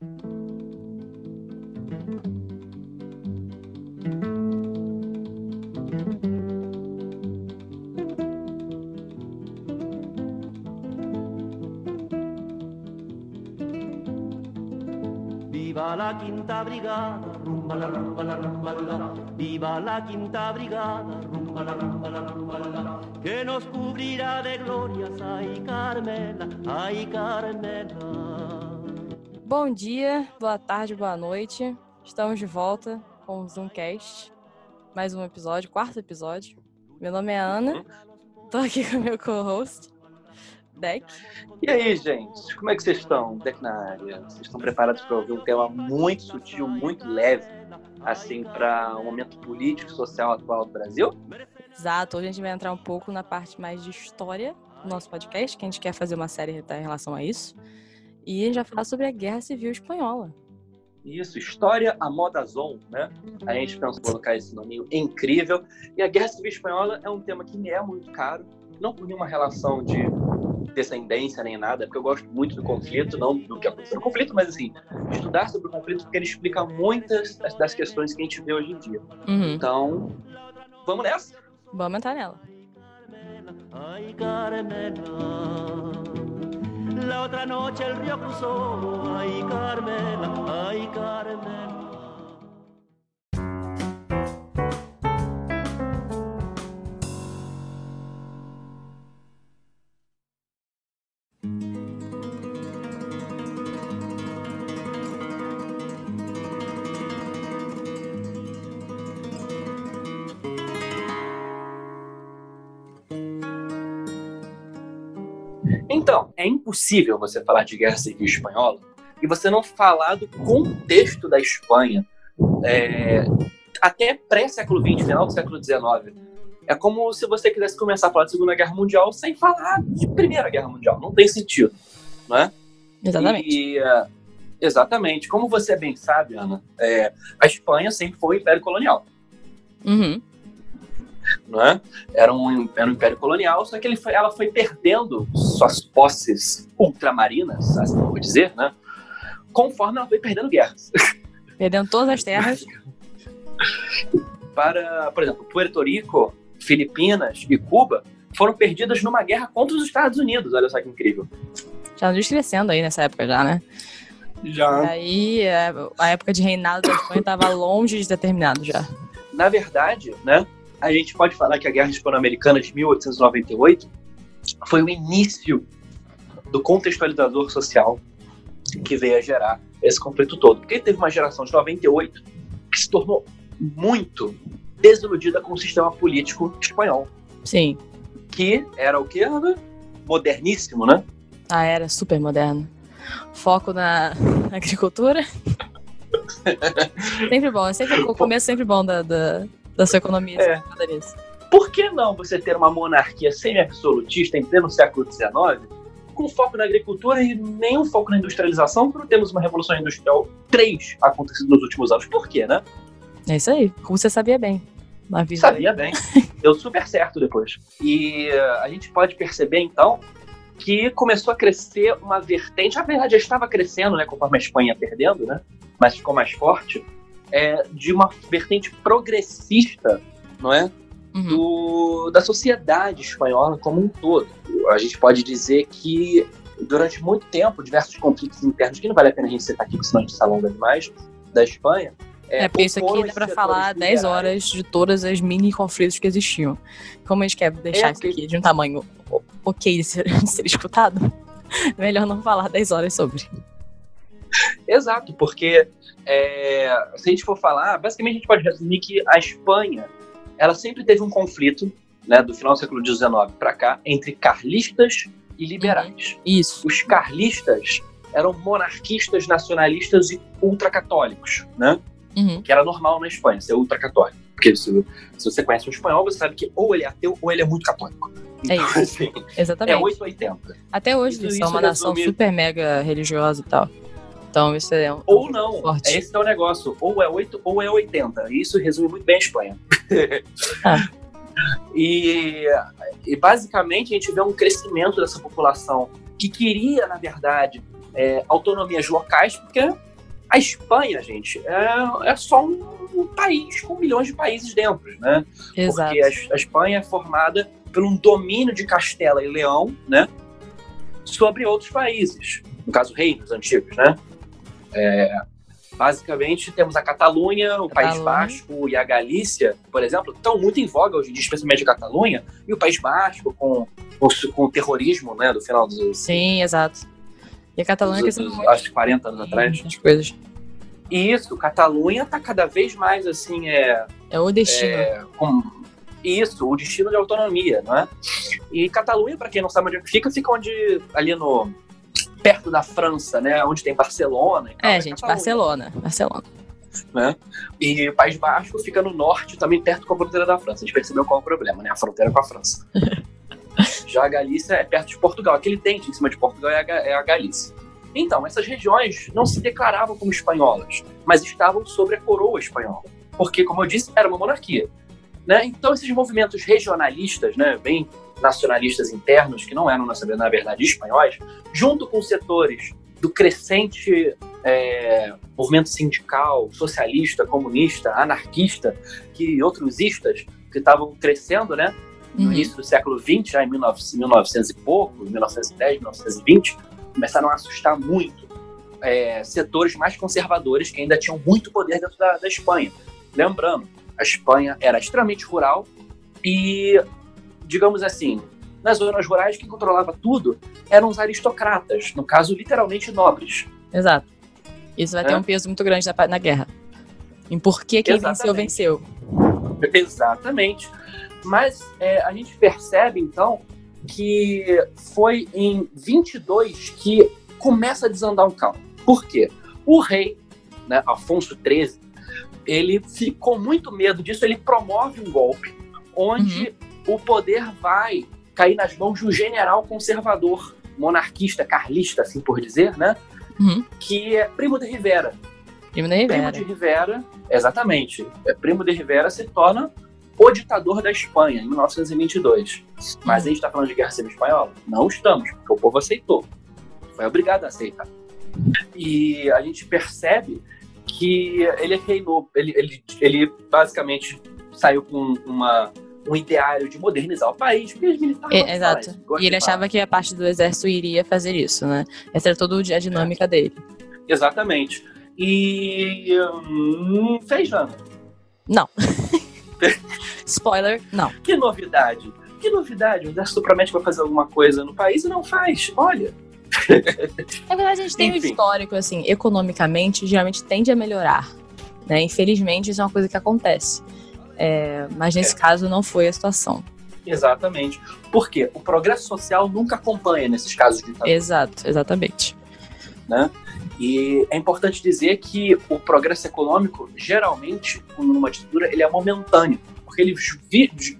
Viva la quinta brigada, rumba la rumba la rumba la. Viva la quinta brigada, rumba la rumba la rumba la. Que nos cubrirá de glorias, ay Carmela, ay Carmela. Bom dia, boa tarde, boa noite. Estamos de volta com o Zoomcast. Mais um episódio, quarto episódio. Meu nome é Ana. Tô aqui com o meu co-host, Deck. E aí, gente, como é que vocês estão? Deck na área. Vocês estão preparados para ouvir um tema muito sutil, muito leve, assim, para o momento político e social atual do Brasil? Exato, hoje a gente vai entrar um pouco na parte mais de história do nosso podcast, que a gente quer fazer uma série em relação a isso. E a gente vai falar sobre a Guerra Civil Espanhola. Isso, História a Moda Zon, né? A gente pensou em colocar esse nome incrível. E a Guerra Civil Espanhola é um tema que me é muito caro, não por nenhuma relação de descendência nem nada, porque eu gosto muito do conflito, não do que aconteceu no conflito, mas assim, estudar sobre o conflito porque ele explica muitas das questões que a gente vê hoje em dia. Uhum. Então, vamos nessa? Vamos entrar nela. Ay Carmela. La otra noche el río cruzó, ay Carmela, ay Carmela. É impossível você falar de guerra civil espanhola e você não falar do contexto da Espanha é, até pré-século XX, final do século XIX. É como se você quisesse começar a falar de Segunda Guerra Mundial sem falar de Primeira Guerra Mundial. Não tem sentido, não é? Exatamente. E, é, exatamente. Como você bem sabe, Ana, é, a Espanha sempre foi império colonial. Uhum. Não é? Era um, era um império colonial, só que ele foi, ela foi perdendo suas posses ultramarinas, assim vou dizer, né? Conforme ela foi perdendo guerras. Perdendo todas as terras. Para, por exemplo, Puerto Rico, Filipinas e Cuba foram perdidas numa guerra contra os Estados Unidos. Olha só que incrível. Já nos crescendo aí nessa época já, né? E Já. aí é, a época de reinado da Espanha estava longe de ter terminado já. Na verdade, né? A gente pode falar que a Guerra Hispano-Americana de 1898 foi o início do contextualizador social que veio a gerar esse conflito todo. Porque teve uma geração de 98 que se tornou muito desiludida com o sistema político espanhol, Sim. que era o que? Moderníssimo, né? Ah, era super moderno. Foco na agricultura. sempre bom, é sempre, o começo sempre bom da, da, da sua economia. É. Por que não você ter uma monarquia semi-absolutista em pleno século XIX, com foco na agricultura e nenhum foco na industrialização, quando temos uma revolução industrial 3 acontecido nos últimos anos? Por quê, né? É isso aí, como você sabia bem. Na vida. Sabia bem. Deu super certo depois. E uh, a gente pode perceber, então, que começou a crescer uma vertente, na verdade já estava crescendo, né, conforme a Espanha perdendo, né, mas ficou mais forte, é, de uma vertente progressista, não é, Uhum. do, da sociedade espanhola como um todo. A gente pode dizer que durante muito tempo, diversos conflitos internos, que não vale a pena a gente citar aqui, senão a gente se alonga demais, da Espanha. É, porque isso aqui dá setores falar 10 liberais. horas de todas as mini conflitos que existiam. Como a gente quer deixar É, isso aqui de um tamanho ok de ser, de ser escutado, melhor não falar 10 horas sobre. Exato, porque é, se a gente for falar, basicamente a gente pode resumir que a Espanha ela sempre teve um conflito, né, do final do século XIX para cá, entre carlistas e liberais. Isso. Os carlistas eram monarquistas, nacionalistas e ultracatólicos, né? Uhum. Que era normal na Espanha ser ultracatólico. Porque se, se você conhece um espanhol, você sabe que ou ele é ateu ou ele é muito católico. É Então, isso. assim, é Exatamente. 880. Até hoje Isso- eles são uma nação resume- super mega religiosa e tal. Então isso é um. Ou não. Forte. É esse é o negócio. Ou é 8 ou é 80. Isso resume muito bem a Espanha. Ah. e, e basicamente a gente vê um crescimento dessa população que queria, na verdade, é, autonomias locais, porque A Espanha, gente, é, é só um, um, país com milhões de países dentro, né? Exato. Porque a, a Espanha é formada por um domínio de Castela e Leão, né? Sobre outros países, no caso, reinos antigos, né? É, basicamente, temos a Catalunha, o País Basco e a Galícia, por exemplo, estão muito em voga hoje em dia, especialmente a Catalunha, e o País Basco com, com, com o terrorismo né, do final dos. Sim, exato. E a Catalunha dos, dos, acho que 40 anos atrás. As coisas. Isso, Catalunha está cada vez mais assim. É, é o destino. É, com, isso, o destino de autonomia, não é? E Catalunha, para quem não sabe onde é fica, fica onde ali no perto da França, né? Onde tem Barcelona. é, é, gente, Barcelona. Barcelona. Né? E País Basco fica no norte, também perto com a fronteira da França. A gente percebeu qual é o problema, né? A fronteira com a França. Já a Galícia é perto de Portugal. Aquele dente em cima de Portugal é a, é a Galícia. Então, essas regiões não se declaravam como espanholas, mas estavam sobre a coroa espanhola. Porque, como eu disse, era uma monarquia. Né? Então, esses movimentos regionalistas, né, bem nacionalistas internos, que não eram, na verdade, espanhóis, junto com setores do crescente é, movimento sindical, socialista, comunista, anarquista, que outros istas que estavam crescendo, né? No uhum. início do século XX, já em 1900 e pouco, 1910, 1920, começaram a assustar muito é, setores mais conservadores que ainda tinham muito poder dentro da, da Espanha. Lembrando, a Espanha era extremamente rural e digamos assim, nas zonas rurais, quem controlava tudo eram os aristocratas, no caso, literalmente nobres. Exato. Isso vai é? ter um peso muito grande na, na guerra. Em por que quem venceu, venceu. Exatamente. Mas é, a gente percebe, então, que foi em 22 que começa a desandar um calmo. Por quê? O rei, né, Afonso XIII, ele ficou muito medo disso, ele promove um golpe onde uhum o poder vai cair nas mãos de um general conservador, monarquista, carlista, assim por dizer, né? Uhum. Que é Primo de Rivera. Primo de Rivera. Primo de Rivera, exatamente. É, Primo de Rivera se torna o ditador da Espanha, em 1922. Mas uhum. a gente está falando de Guerra Civil Espanhola? Não estamos, porque o povo aceitou. Foi obrigado a aceitar. E a gente percebe que ele reinou, ele, ele, ele basicamente saiu com uma um ideário de modernizar o país, porque os militares. É, exato. e ele achava que a parte do exército iria fazer isso, né? Essa era toda a dinâmica é. dele. Exatamente. E. Hum, fez, Jana? Não. Spoiler, não. Que novidade. Que novidade. O exército promete que vai fazer alguma coisa no país e não faz. Olha. Na verdade, a gente tem Enfim. um histórico, assim, economicamente, geralmente tende a melhorar. Né? Infelizmente, isso é uma coisa que acontece. É, mas nesse é. caso não foi a situação. Exatamente. Porque o progresso social nunca acompanha nesses casos de ditadura. Exato, exatamente. Né? E é importante dizer que o progresso econômico, geralmente, numa ditadura, ele é momentâneo, porque ele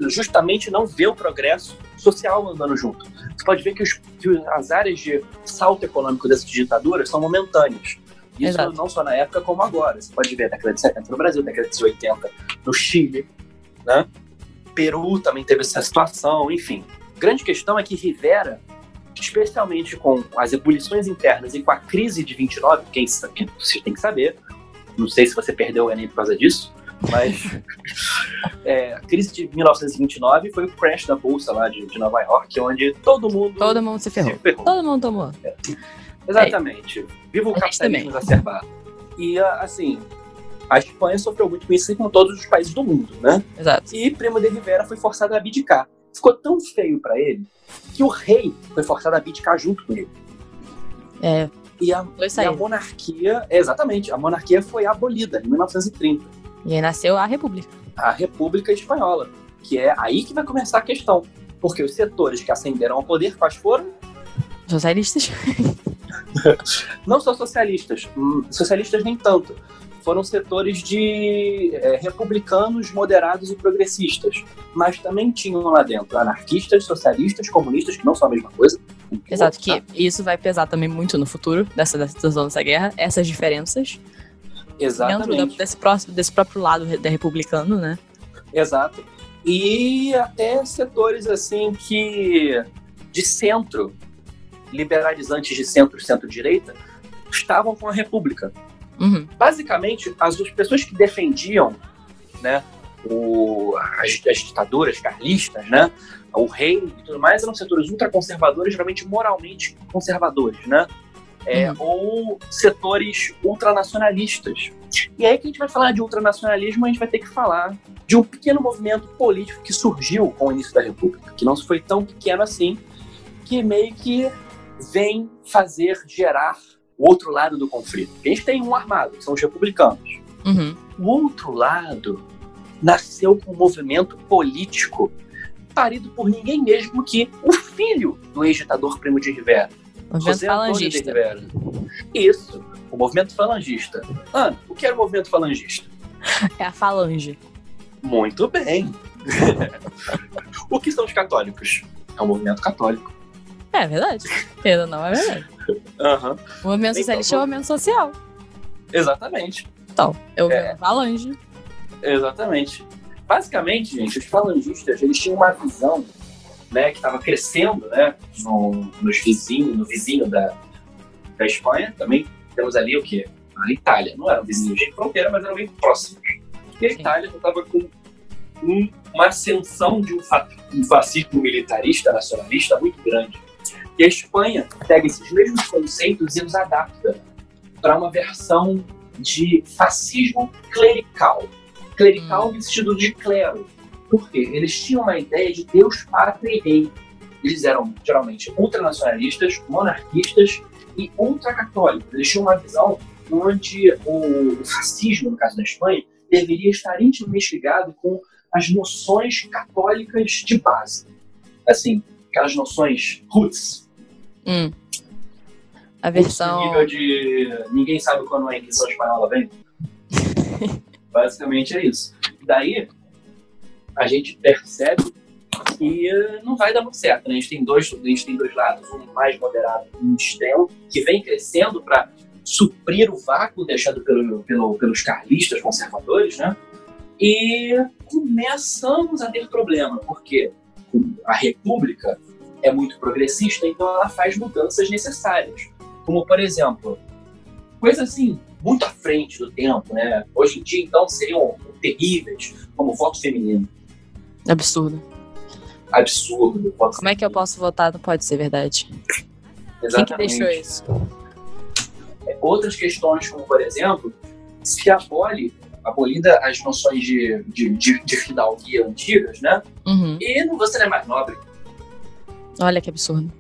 justamente não vê o progresso social andando junto. Você pode ver que, os, que as áreas de salto econômico dessas ditaduras são momentâneas. Isso Exato. não só na época como agora. Você pode ver década de 70 no Brasil, década de 80 no Chile, né? Peru também teve essa situação, enfim. Grande questão é que Rivera, especialmente com as ebulições internas e com a crise de 29, quem sabe, você tem que saber, não sei se você perdeu o Enem por causa disso, mas é, a crise de 1929 foi o crash da bolsa lá de, de Nova York, onde todo mundo todo mundo se ferrou, se ferrou. todo mundo tomou. É. Exatamente. Viva o capitalismo exacerbado. E, assim, a Espanha sofreu muito com isso, como todos os países do mundo, né? Exato. E Primo de Rivera foi forçado a abdicar. Ficou tão feio para ele que o rei foi forçado a abdicar junto com ele. É. E a, e a monarquia, exatamente, a monarquia foi abolida em 1930. E aí nasceu a República. A República Espanhola, que é aí que vai começar a questão. Porque os setores que ascenderam ao poder, quais foram? Socialistas. não só socialistas, hum, socialistas nem tanto. Foram setores de é, republicanos moderados e progressistas, mas também tinham lá dentro anarquistas, socialistas, comunistas, que não são a mesma coisa. Exato, que isso vai pesar também muito no futuro dessa, dessa, dessa guerra, essas diferenças. Exatamente. Dentro desse, próximo, desse próprio lado da republicano, né? Exato. E até setores assim que de centro liberalizantes de centro centro-direita estavam com a República. Uhum. Basicamente, as pessoas que defendiam né, o, as, as ditaduras carlistas, né, o rei e tudo mais, eram setores ultraconservadores, geralmente moralmente conservadores, né? É, Uhum. Ou setores ultranacionalistas. E aí que a gente vai falar de ultranacionalismo, a gente vai ter que falar de um pequeno movimento político que surgiu com o início da República, que não foi tão pequeno assim, que meio que vem fazer gerar o outro lado do conflito. A gente tem um armado, que são os republicanos. Uhum. O outro lado nasceu com um movimento político parido por ninguém mesmo que o filho do ex-ditador Primo de Rivera, Movimento José Antônio de falangista. Rivera. Isso, o movimento falangista. Ana, o que era o movimento falangista? É a falange. Muito bem. o que são os católicos? É um movimento católico. É verdade. Pena não, é verdade. Aham, O movimento Então, socialista é o movimento social. exatamente. Então, eu É. é. falange. Exatamente. Basicamente, gente, os falangistas, eles tinham uma visão, né, que estava crescendo, né, no, nos vizinhos, no vizinho da, da Espanha, também temos ali o quê? A Itália. Não eram vizinhos de fronteira, mas eram bem próximos. E a Sim. Itália estava com um- uma ascensão de um, fa- um fascismo militarista, nacionalista muito grande. E a Espanha pega esses mesmos conceitos e os adapta para uma versão de fascismo clerical. Clerical no sentido de clero. Por quê? Eles tinham uma ideia de Deus, pátria e rei. Eles eram geralmente ultranacionalistas, monarquistas e ultracatólicos. Eles tinham uma visão onde o fascismo, no caso da Espanha, deveria estar intimamente ligado com as noções católicas de base. Assim, aquelas noções roots, Hum. A versão. nível de ninguém sabe quando a Inquisição Espanhola vem. Basicamente é isso. Daí, a gente percebe que não vai dar muito certo. Né? A, gente tem dois, a gente tem dois lados, um mais moderado e um extremo, que vem crescendo para suprir o vácuo deixado pelo, pelo- pelos carlistas conservadores, né? E começamos a ter problema, porque a República é muito progressista, então ela faz mudanças necessárias. Como, por exemplo, coisas assim, muito à frente do tempo, né? Hoje em dia, então, seriam terríveis, como voto feminino. Absurdo. Absurdo. Voto Como é que eu posso votar? Não pode ser verdade. Quem que Exatamente. deixou isso? Outras questões, como, por exemplo, se abole, abolida as noções de, de, de, de fidalguia antigas, né? Uhum. E não você não é mais nobre. Olha que absurdo.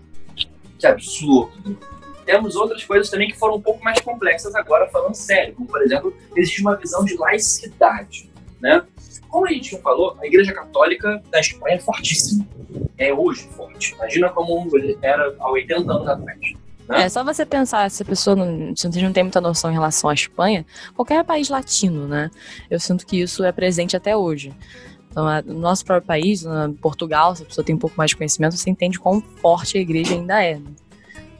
Que absurdo. Temos outras coisas também que foram um pouco mais complexas agora, falando sério. Como, por exemplo, existe uma visão de laicidade, né? Como a gente já falou, a Igreja Católica da Espanha é fortíssima. É hoje forte. Imagina como era há 80 anos atrás. Né? É só você pensar, se a pessoa não, se não tem muita noção em relação à Espanha, qualquer país latino, né? Eu sinto que isso é presente até hoje. Então, no nosso próprio país, na Portugal, se a pessoa tem um pouco mais de conhecimento, você entende quão forte a igreja ainda é. né?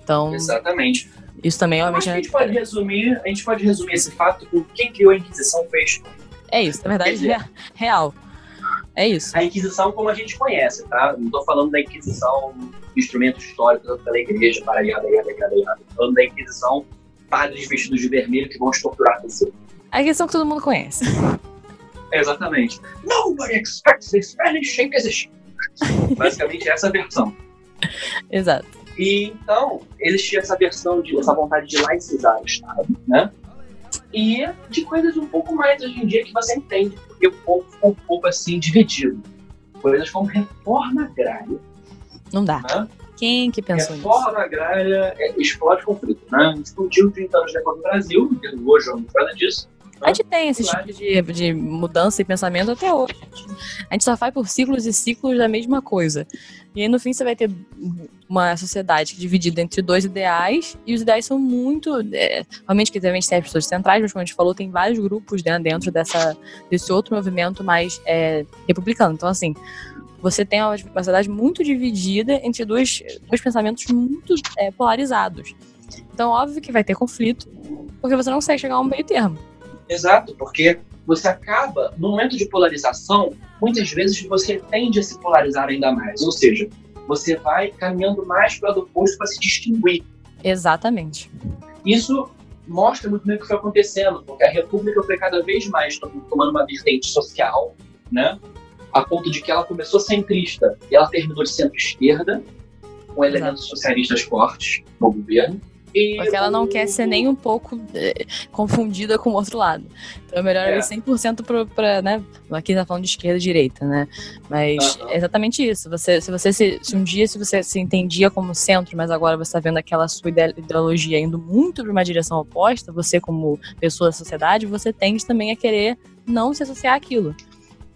Então, Exatamente. isso também, acho que a obviamente, gente pode resumir, a gente pode resumir esse fato com quem criou a Inquisição Espanha. é isso, na verdade, dizer- é real. É isso. A Inquisição como a gente conhece, tá? Não estou falando da Inquisição instrumento histórico pela igreja, para yada, yada, yada, falando da Inquisição padres vestidos de vermelho que vão torturar você. A questão que todo mundo conhece. Exatamente. Nobody expects the Spanish Inquisition. Basicamente essa é a versão. Exato. E então, eles tinham essa versão de essa vontade de laicizar o Estado, né? E de coisas um pouco mais hoje em dia que você entende, porque o povo ficou um pouco assim dividido. Coisas como reforma agrária, Não dá. né? Quem que pensou nisso? reforma agrária é, explode conflito, né? Explodiu 30 anos depois no Brasil, hoje eu não falo disso. A gente tem esse tipo de, de mudança e pensamento até hoje. A gente só vai por ciclos e ciclos da mesma coisa. E aí, no fim, você vai ter uma sociedade dividida entre dois ideais, e os ideais são muito. É, realmente, que também tem as pessoas centrais, mas como a gente falou, tem vários grupos né, dentro dessa, desse outro movimento mais é, republicano. Então, assim, você tem uma sociedade muito dividida entre dois, dois pensamentos muito é, polarizados. Então, óbvio que vai ter conflito, porque você não consegue chegar a um meio termo. Exato, porque você acaba, no momento de polarização, muitas vezes você tende a se polarizar ainda mais. Ou seja, você vai caminhando mais para o lado oposto para se distinguir. Exatamente. Isso mostra muito bem o que foi acontecendo, porque a República foi cada vez mais tomando uma vertente social, né? A ponto de que ela começou centrista e ela terminou de centro-esquerda, com elementos Exato. socialistas fortes no governo. E Porque ela não quer ser nem um pouco é, confundida com o outro lado. Então é melhor é. ir 100% para, pra, né? Aqui tá falando de esquerda e direita, né? Mas uh -huh. é exatamente isso. Você, se você se, se, um dia se você se entendia como centro, mas agora você está vendo aquela sua ideologia indo muito para uma direção oposta, você como pessoa da sociedade, você tende também a querer não se associar àquilo.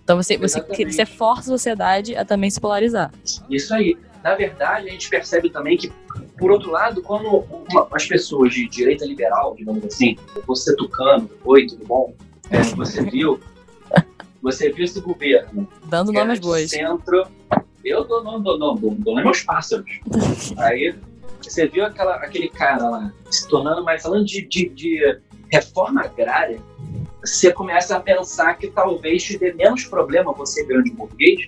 Então você, você, você força a sociedade a também se polarizar. Isso aí. Na verdade, a gente percebe também que por outro lado, quando uma, as pessoas de direita liberal, digamos assim, você tucano, oi, tudo bom? É, você viu? Você viu esse governo? Dando nomes boas. Centro. Eu dou nome, dou, dou, dou nome aos pássaros. Aí você viu aquela, aquele cara lá se tornando mais falando de, de, de reforma agrária, você começa a pensar que talvez te dê menos problema você, grande burguês,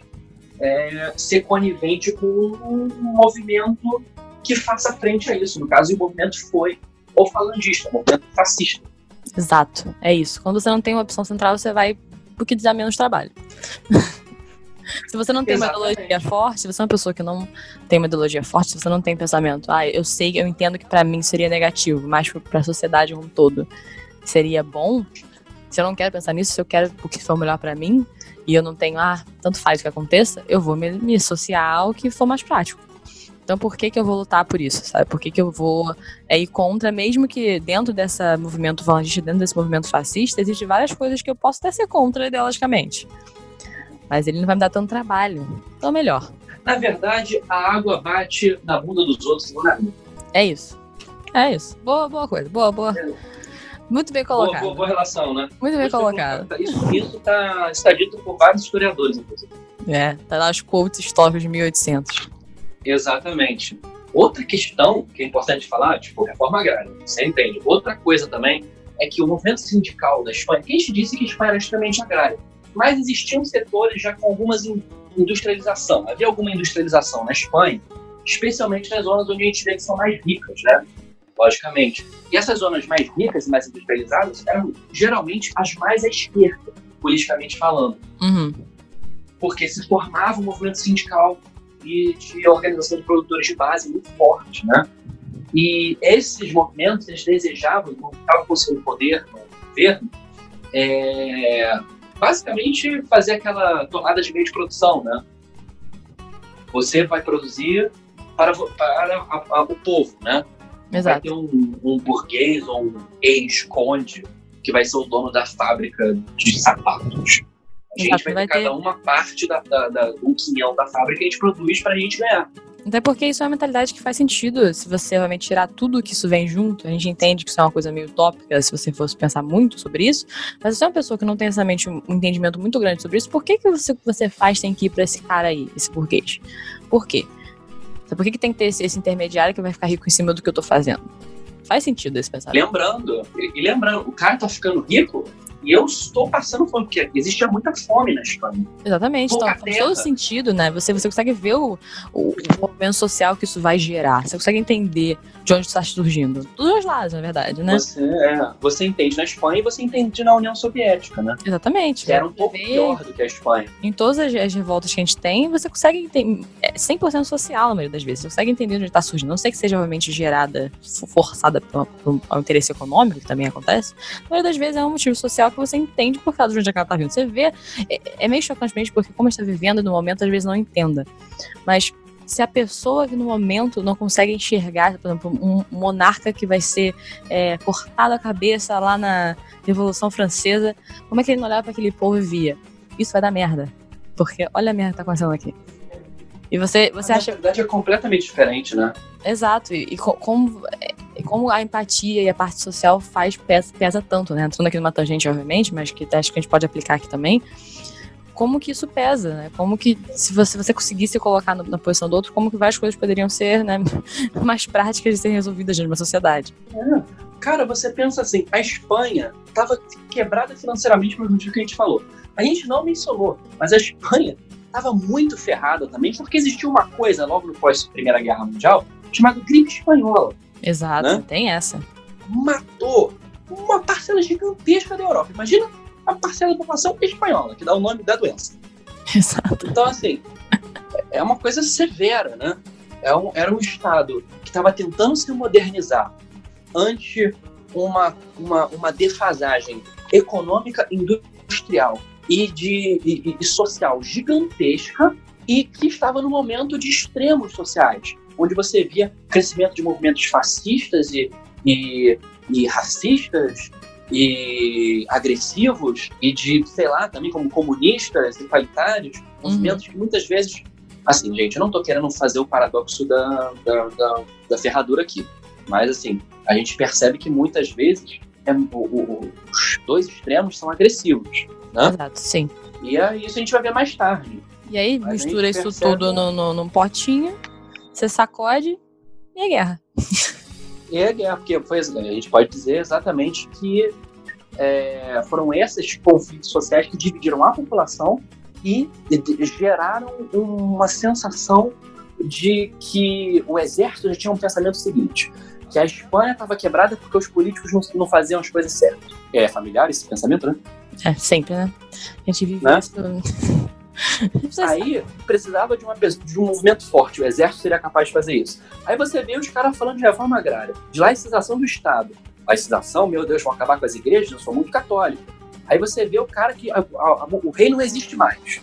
é, ser conivente com um movimento que faça frente a isso. No caso, o movimento foi o falangista, o movimento fascista. Exato, é isso. Quando você não tem uma opção central, você vai porque dá menos trabalho. se você não tem Exatamente. uma ideologia forte, se você é uma pessoa que não tem uma ideologia forte, se você não tem pensamento, ah, eu sei, eu entendo que para mim seria negativo, mas para a sociedade como um todo seria bom. Se eu não quero pensar nisso, se eu quero o que for melhor para mim e eu não tenho, ah, tanto faz o que aconteça, eu vou me, me associar ao que for mais prático. Então, por que, que eu vou lutar por isso, sabe? Por que, que eu vou é, ir contra, mesmo que dentro desse movimento falangista, dentro desse movimento fascista, existem várias coisas que eu posso até ser contra ideologicamente. Mas ele não vai me dar tanto trabalho. Então, melhor. Na verdade, a água bate na bunda dos outros não na minha. É isso. É isso. Boa, boa coisa. Boa, boa. É. Muito bem colocado. Boa, boa, boa relação, né? Muito bem colocado. Isso, isso tá, está dito por vários historiadores, inclusive. É, tá lá os quotes históricos de 1800. Exatamente. Outra questão que é importante falar, tipo, reforma agrária, você entende? Outra coisa também é que o movimento sindical da Espanha, quem te disse que a Espanha era extremamente agrária, mas existiam setores já com algumas industrialização. Havia alguma industrialização na Espanha, especialmente nas zonas onde a gente vê que são mais ricas, né? Logicamente. E essas zonas mais ricas e mais industrializadas eram geralmente as mais à esquerda, politicamente falando. Uhum. Porque se formava um movimento sindical e de organização de produtores de base muito forte, né? E esses movimentos, eles desejavam, quando estavam conseguindo poder no governo, é, basicamente fazer aquela tomada de meio de produção, né? Você vai produzir para, para a, a, o povo, né? Exato. Vai ter um, um burguês ou um ex-conde que vai ser o dono da fábrica de sapatos. A gente Exato, vai, vai ter cada uma parte da, da, da, do quinhão da fábrica que a gente produz para a gente ganhar. Até porque isso é uma mentalidade que faz sentido. Se você realmente tirar tudo que isso vem junto, a gente entende que isso é uma coisa meio utópica se você fosse pensar muito sobre isso. Mas se você é uma pessoa que não tem exatamente um entendimento muito grande sobre isso, por que, que você, você faz tem que ir para esse cara aí, esse burguês? Por quê? Por que, que tem que ter esse, esse intermediário que vai ficar rico em cima do que eu tô fazendo? Faz sentido esse pensamento. Lembrando, e lembrando, o cara tá ficando rico e eu estou passando fome, porque existia muita fome na Espanha. Exatamente. Então, faz todo sentido, né? Você, você consegue ver o, o, movimento social que isso vai gerar. Você consegue entender de onde está surgindo. Dos dois lados, na verdade, né? Você, é, você entende na Espanha e você entende na União Soviética, né? Exatamente. Que era um pouco pior do que a Espanha. Em todas as, as revoltas que a gente tem, você consegue entender. É 100% social, na maioria das vezes. Você consegue entender onde está surgindo. Não sei que seja realmente gerada, forçada por, por, por um interesse econômico, que também acontece. Na maioria das vezes é um motivo social que você entende por causa de onde a cara tá vindo. Você vê, é, é meio chocante mesmo, porque como a gente tá vivendo no momento, às vezes não entenda. Mas se a pessoa que no momento não consegue enxergar, por exemplo, um monarca que vai ser é, cortado a cabeça lá na Revolução Francesa, como é que ele não olhava para aquele povo e via? Isso vai dar merda. Porque olha a merda que tá acontecendo aqui. E você, você a acha. A verdade é completamente diferente, né? Exato. E, e como, e como a empatia e a parte social faz pesa, pesa tanto, né? Entrando aqui numa tangente, obviamente, mas que acho que a gente pode aplicar aqui também. Como que isso pesa, né? Como que, se você, você conseguisse colocar na posição do outro, como que várias coisas poderiam ser né, mais práticas de serem resolvidas uma sociedade. É. Cara, você pensa assim, a Espanha estava quebrada financeiramente pelo motivo que a gente falou. A gente não mencionou, mas a Espanha estava muito ferrada também, porque existia uma coisa logo no pós Primeira Guerra Mundial chamada gripe espanhola. Exato, né? tem essa. Matou parcela gigantesca da Europa. Imagina a parcela da população espanhola, que dá o nome da doença. Exato. Então, assim, é uma coisa severa, né? É um, era um Estado que estava tentando se modernizar ante uma, uma, uma defasagem econômica, industrial e, de, e, e social gigantesca e que estava no momento de extremos sociais, onde você via crescimento de movimentos fascistas e, e, e racistas e agressivos e de, sei lá, também como comunistas, igualitários, movimentos que muitas vezes Assim, gente, eu não tô querendo fazer o paradoxo da, da, da, da ferradura aqui. Mas, assim, a gente percebe que muitas vezes é, o, o, os dois extremos são agressivos, né? Exato, sim. E é isso a gente vai ver mais tarde. E aí, Mas mistura isso percebe- tudo no, no, num potinho, você sacode e é guerra. E é guerra, porque foi, a gente pode dizer exatamente que é, foram esses conflitos sociais que dividiram a população e geraram uma sensação de que o exército já tinha um pensamento seguinte, que a Espanha estava quebrada porque os políticos não, não faziam as coisas certas. É familiar esse pensamento, né? É, sempre, né? A gente vive Né? isso. Aí precisava de, uma, de um movimento forte, o exército seria capaz de fazer isso. Aí você vê os caras falando de reforma agrária, de laicização do Estado. Laicização, meu Deus, vão acabar com as igrejas, eu sou muito católico. Aí você vê o cara que a- a- o rei não existe mais,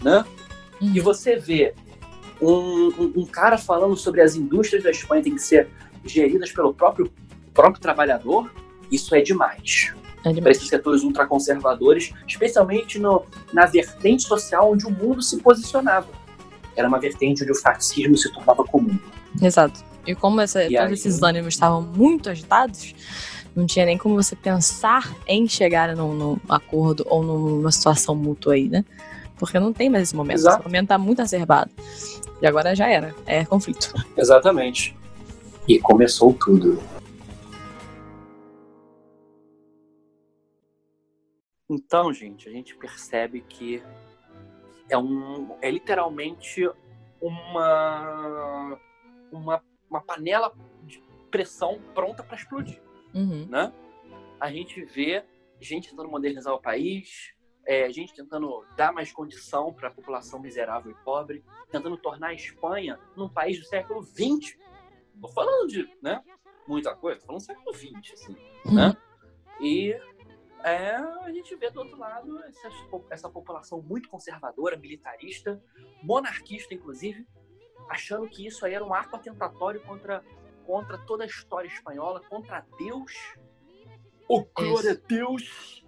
né? E você vê um, um- um cara falando sobre as indústrias da Espanha têm que ser geridas pelo próprio, próprio trabalhador, isso é demais É para esses setores ultraconservadores, especialmente no, na vertente social onde o mundo se posicionava. Era uma vertente onde o fascismo se tornava comum. Exato. E como essa- E todos aí? esses ânimos estavam muito agitados, não tinha nem como você pensar em chegar num, num acordo ou numa situação mútua aí, né? Porque não tem mais esse momento. Exato. Esse momento tá muito acerbado. E agora já era. É conflito. Exatamente. E começou tudo. Então, gente, a gente percebe que é um é literalmente uma uma, uma panela de pressão pronta para explodir. Uhum. né? A gente vê gente tentando modernizar o país, é, gente tentando dar mais condição para a população miserável e pobre, tentando tornar a Espanha num país do século XX. Tô falando de, né? Muita coisa, tô falando do século XX, assim, né? E é, a gente vê do outro lado essa, essa população muito conservadora, militarista, monarquista, inclusive, achando que isso aí era um ato atentatório contra, contra toda a história espanhola, contra Deus. Oh, glória a Deus!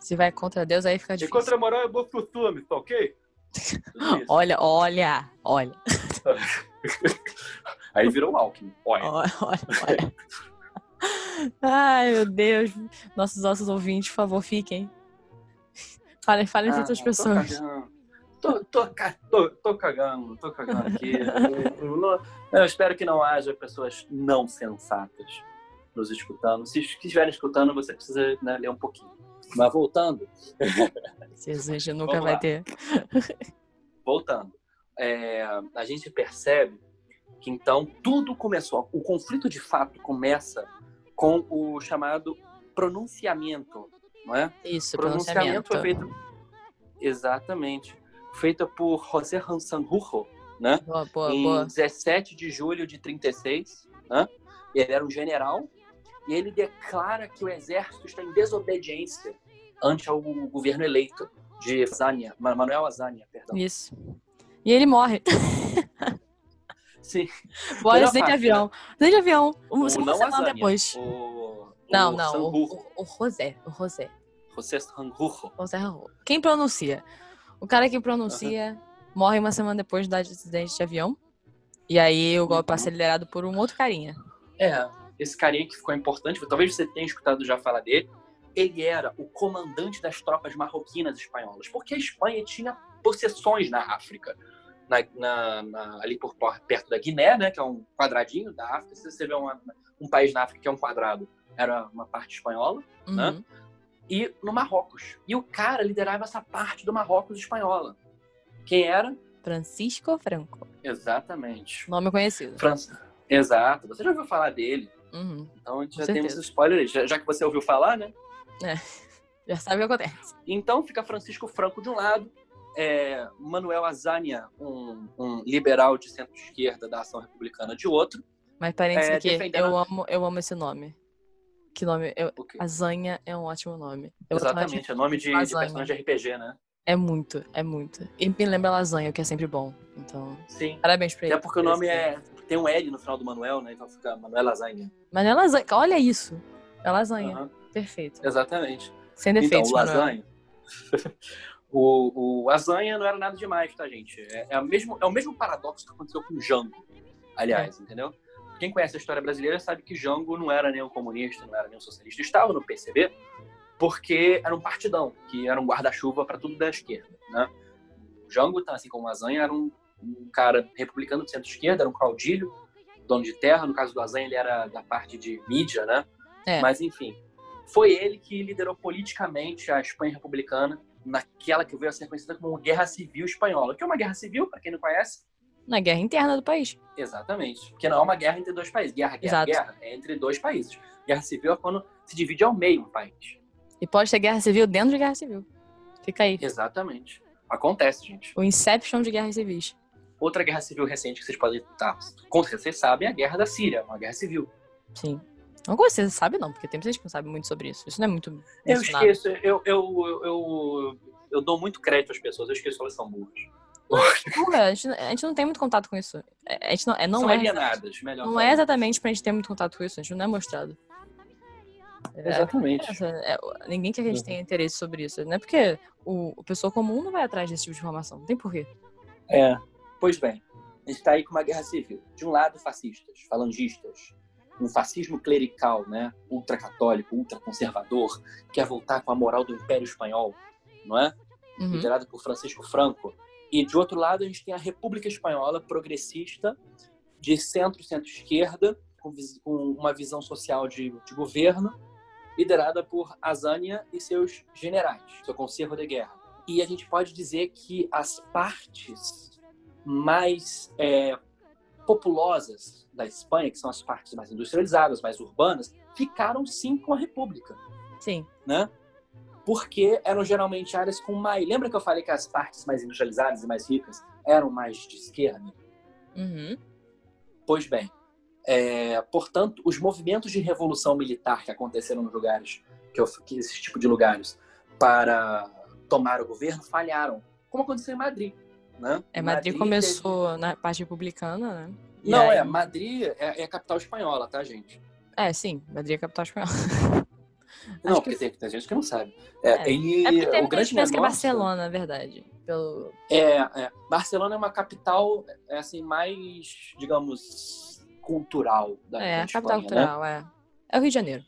Se vai contra Deus, aí fica E difícil. contra a moral é bom costume, tá ok? Olha, olha, olha, Aí virou o Alckmin. Olha, olha, olha. Ai, meu Deus. Nossos nossos ouvintes, por favor, fiquem. Falem, falem de Ah, outras pessoas. Tô, tô, tô, tô cagando, tô cagando aqui. eu, eu eu espero que não haja pessoas não sensatas nos escutando. Se estiverem escutando, você precisa né, ler um pouquinho. Mas voltando, Jesus, nunca Vamos vai lá. ter. voltando, é, a gente percebe que então tudo começou. O conflito de fato começa com o chamado pronunciamento, não é? Isso, O pronunciamento foi feito exatamente feita por José Sanjurjo, né? Boa, boa, em boa. 17 de julho de 36, né? Ele era um general e ele declara que o exército está em desobediência ante ao governo eleito de Azania, Ma- Manuel Azania, perdão. Isso. E ele morre. Sim, Melhor acidente de avião. Acidente de avião. Uma, semana depois. o, Não, o não. O, o, José. O José. José Sanjurjo. José. Quem pronuncia? O cara que pronuncia morre uma semana depois do acidente de avião. E aí o golpe Uhum. passa liderado por um outro carinha. É, esse carinha que ficou importante, talvez você tenha escutado já falar dele, ele era o comandante das tropas marroquinas espanholas, porque a Espanha tinha possessões na África. Na, na- na- ali por perto da Guiné, né, que é um quadradinho da África. Se você vê uma- um país na África que é um quadrado, era uma parte espanhola. Né? Uhum. E no Marrocos. E o cara liderava essa parte do Marrocos espanhola. Quem era? Francisco Franco. Exatamente. Nome conhecido. França. Exato. Você já ouviu falar dele? Uhum. Então a gente Com já temos certeza. spoiler aí, já, já que você ouviu falar, né? Já sabe o que acontece. Então fica Francisco Franco de um lado, é, Manuel Azania, um, um liberal de centro-esquerda da ação republicana de outro. Mas parênteses É, aqui, defendendo- eu amo, eu amo esse nome. Que nome? Eu, O? Azanha é um ótimo nome. Eu Exatamente, é nome de, de personagem de RPG, né? É muito, é muito. E me lembra lasanha, o que é sempre bom. Então, Sim. parabéns pra ele. Até porque o nome é. Tem um L no final do Manuel, né? Então fica Manuel Lasanha. É lasanha. Olha isso. É lasanha. Aham, Perfeito. Exatamente. Sem Então, defeitos, o Manuel. lasanha. o, o lasanha não era nada demais, tá, gente? É, é, o mesmo, é o mesmo paradoxo que aconteceu com o Jango, aliás, entendeu? Quem conhece a história brasileira sabe que Jango não era nem um comunista, não era nem um socialista. Estava no PCB porque era um partidão, que era um guarda-chuva para tudo da esquerda, né? O Jango, tá, assim como o Lasanha, era um, um cara republicano de centro-esquerda, era um caudilho, dono de terra. No caso do Lasanha, ele era da parte de mídia, né? É. Mas, enfim, foi ele que liderou politicamente a Espanha republicana naquela que veio a ser conhecida como Guerra Civil Espanhola. O que é uma guerra civil, para quem não conhece? Na guerra interna do país. Exatamente. Porque não é uma guerra entre dois países. Guerra, guerra, Exato. guerra é entre dois países. Guerra civil é quando se divide ao meio um país. E pode ter guerra civil dentro de guerra civil. Fica aí. Exatamente. Acontece, gente. O Inception de guerras civis. Outra guerra civil recente que vocês podem estar. Com certeza vocês sabem é a Guerra da Síria, uma guerra civil. Sim. Não com certeza sabe, não, porque tem pessoas que não sabem muito sobre isso. Isso não é muito. Eu esqueço, eu, eu, eu, eu, dou muito crédito às pessoas, eu esqueço que elas são burras. Não, é, a, gente, gente não tem muito contato com isso. É, A gente não, é, não são é. alienadas, melhor Não é exatamente pra gente ter muito contato com isso, a gente não é mostrado. Exatamente. ninguém quer que a gente Uhum. tenha interesse sobre isso. Não é porque o, o pessoa comum não vai atrás desse tipo de informação. Não tem porquê. É. Pois bem, a gente está aí com uma guerra civil. De um lado, fascistas, falangistas, um fascismo clerical, né? Ultracatólico, ultraconservador, quer voltar com a moral do Império Espanhol, não é? Uhum. liderado por Francisco Franco. E de outro lado, a gente tem a República Espanhola progressista, de centro, centro-esquerda, com, com uma visão social de, de governo, liderada por Azania e seus generais, seu conselho de guerra. E a gente pode dizer que as partes mais é, populosas da Espanha, que são as partes mais industrializadas, mais urbanas, ficaram sim com a República Sim. né? Porque eram geralmente áreas com mais. Lembra que eu falei que as partes mais industrializadas e mais ricas eram mais de esquerda? Uhum. Pois bem, é, portanto, os movimentos de revolução militar que aconteceram nos lugares, que, eu, que esse tipo de lugares, para tomar o governo, falharam. Como aconteceu em Madrid. Né? É, Madrid teve- começou na parte republicana, né? E Não, aí- é, Madrid é, é a capital espanhola, tá, gente? É, sim. Madrid é a capital espanhola. Não, Acho porque que- tem, tem gente que não sabe. É, É. ele, É porque tem o grande gente pensa que é negócio- Barcelona, na verdade. Pelo... É, é. Barcelona é uma capital, é, assim, mais, digamos, cultural da, É, da a capital Espanha, né? cultural, é. É o Rio de Janeiro.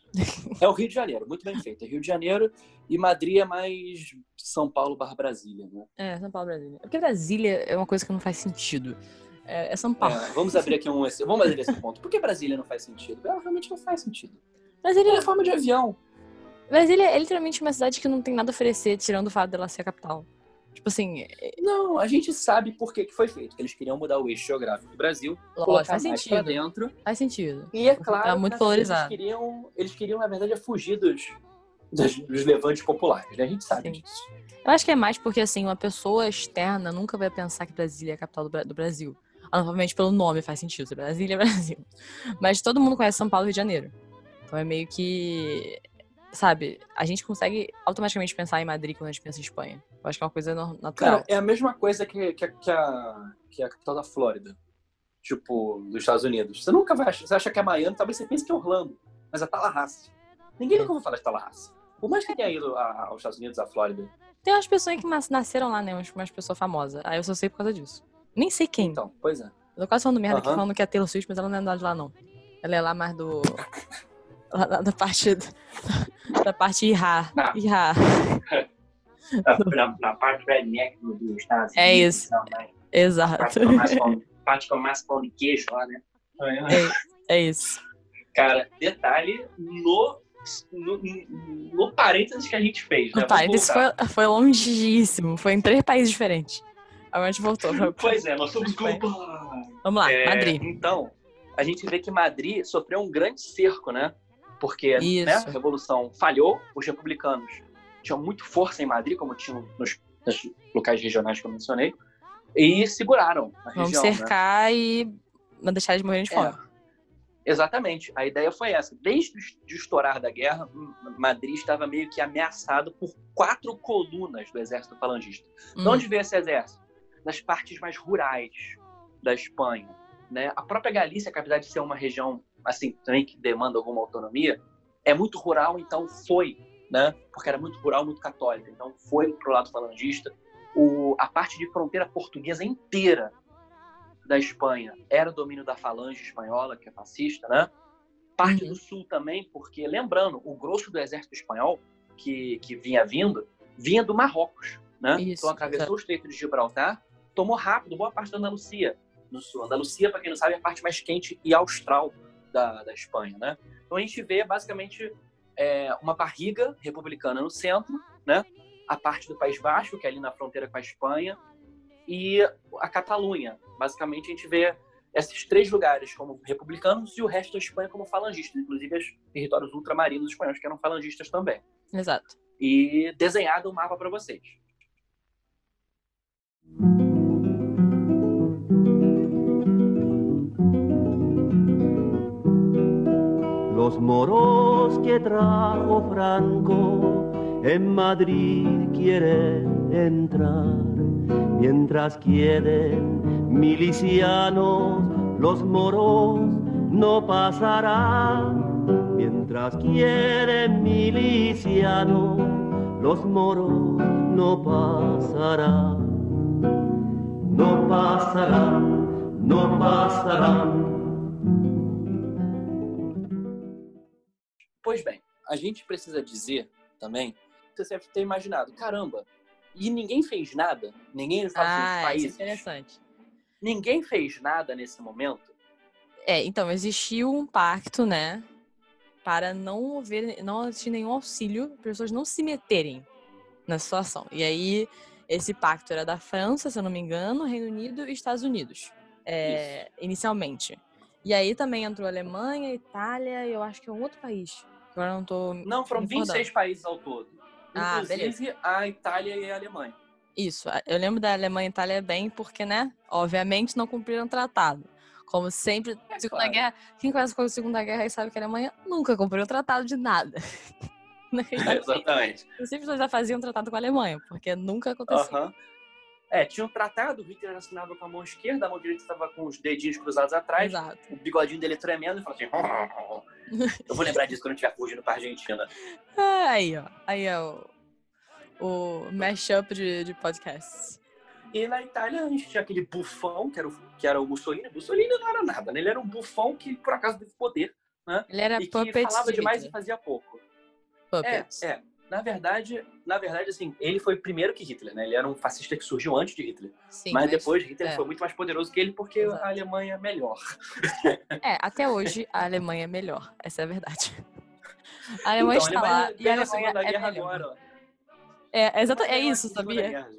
É o Rio de Janeiro, muito bem feito. É Rio de Janeiro e Madrid é mais São Paulo barra Brasília, né? É, São Paulo, Brasília. Porque Brasília é uma coisa que não faz sentido. É, é São Paulo. É, vamos abrir aqui um... Vamos abrir esse ponto. Por que Brasília não faz sentido? Ela realmente não faz sentido. Brasília, É forma de avião. Brasília é literalmente uma cidade que não tem nada a oferecer, tirando o fato dela ser a capital. Tipo assim, é- Não, a gente sabe por que, que foi feito. Que eles queriam mudar o eixo geográfico do Brasil, lógico, colocar faz mais pra sentido. dentro. Faz sentido. E é Porque claro tá muito que polarizado. Eles queriam, eles queriam, na verdade, fugir dos, dos, dos levantes populares, né? A gente sabe Sim. disso. Eu acho que é mais porque, assim, uma pessoa externa nunca vai pensar que Brasília é a capital do, do Brasil. Ah, Novamente, pelo nome faz sentido. Brasília é Brasil. Mas todo mundo conhece São Paulo e Rio de Janeiro. Então é meio que. Sabe, a gente consegue automaticamente pensar em Madrid quando a gente pensa em Espanha. Eu acho que é uma coisa natural. Cara, é a mesma coisa que, que, a- que, a, que a capital da Flórida. Tipo, dos Estados Unidos. Você nunca vai achar. Você acha que é Miami, talvez você pense que é Orlando. Mas é Tallahassee. Ninguém É. nunca ouviu falar de Tallahassee. Por mais que tenha ido a- aos Estados Unidos, à Flórida. Tem umas pessoas que nas- nasceram lá, né? Umas, pessoas famosas. Aí eu só sei por causa disso. Nem sei quem. Então, pois é. Eu tô quase falando merda aqui Aham. falando que é Taylor Swift, mas ela não é de lá, não. Ela é lá mais do. lá da, parte. Da parte Irá. Irá. na, na parte redneck do- dos Estados É Unidos, isso. Não, né? Exato. Parte com mais pão, de queijo lá, né? É isso. Cara, detalhe no, no, no parênteses que a gente fez, né? O pai, Vamos isso voltar. foi, foi longíssimo. Foi em três países diferentes. Agora a gente voltou. pra- Pois é, nós somos culpa. Vamos lá, É, Madrid. Então, a gente vê que Madrid sofreu um grande cerco, né? Porque né, a revolução falhou, os republicanos tinham muito força em Madrid, como tinham nos, nos locais regionais que eu mencionei, e seguraram a Vamos região. né? cercar e não deixar eles morrerem de fome. É, exatamente. A ideia foi essa. Desde o estourar da guerra, M- Madrid estava meio que ameaçado por quatro colunas do exército falangista. De Hum. onde veio esse exército? Das partes mais rurais da Espanha. Né? A própria Galícia, apesar de ser uma região assim também que demanda alguma autonomia, é muito rural, então foi, né? Porque era muito rural, muito católica, então foi pro lado falangista. O, a parte de fronteira portuguesa inteira da Espanha era domínio da falange espanhola, que é fascista, né? Parte Uhum. do sul também, porque lembrando, o grosso do exército espanhol que, que vinha vindo, vinha do Marrocos, né? Isso, então atravessou o Estreito de Gibraltar, tomou rápido boa parte da Andalucia no sul. Andalucia, para quem não sabe, é a parte mais quente e austral da, da Espanha, né? Então a gente vê basicamente é, uma barriga republicana no centro, né? A parte do País Basco, que é ali na fronteira com a Espanha, e a Catalunha. Basicamente a gente vê esses três lugares como republicanos e o resto da Espanha como falangistas, inclusive os territórios ultramarinos espanhóis que eram falangistas também. Exato. E desenhado o mapa para vocês. Los moros que trajo Franco en Madrid quieren entrar, mientras quieren milicianos, los moros no pasarán, mientras quieren milicianos, los moros no pasarán, no pasarán, no pasarán. Pois bem, a gente precisa dizer também, você deve ter imaginado, caramba, e ninguém fez nada? Ninguém nos Ah, isso é países? interessante. Ninguém fez nada nesse momento? É, então, existiu um pacto, né? Para não haver, não existir nenhum auxílio, pessoas não se meterem na situação. E aí, esse pacto era da França, se eu não me engano, Reino Unido e Estados Unidos. é, inicialmente. E aí também entrou Alemanha, Itália e eu acho que é um outro país. Agora não tô. Não, foram me recordando. 26 países ao todo. Ah, Inclusive a Itália e a Alemanha. Isso, eu lembro da Alemanha e Itália bem, porque, né? Obviamente não cumpriram o tratado. Como sempre, É Segunda claro. Guerra. Quem conhece com a Segunda Guerra e sabe que a Alemanha nunca cumpriu o tratado de nada. Exatamente. Sempre já faziam um tratado com a Alemanha, porque nunca aconteceu. Aham. É, tinha um tratado, o Hitler assinava com a mão esquerda, a mão direita estava com os dedinhos cruzados atrás, Exato. o bigodinho dele tremendo e falava assim. eu vou lembrar disso quando eu estiver fugindo pra Argentina. Ah, Aí, ó. Aí é o, o mashup de, de podcasts. E na Itália a gente tinha aquele bufão, que era o, que era o Mussolini. Mussolini não era nada, né? Ele era um bufão que por acaso teve poder Ele era e que falava de demais e fazia pouco. Puppet. É, é. Na verdade, na verdade, assim, ele foi primeiro que Hitler, né? Ele era um fascista que surgiu antes de Hitler. Sim, mas, depois Hitler é. foi muito mais poderoso que ele porque Exato. a Alemanha é melhor. É, até hoje a Alemanha é melhor. Essa é a verdade. A Alemanha então, está a Alemanha lá e a Alemanha é Guerra melhor. agora. É, exato, é isso, sabia? Guerra.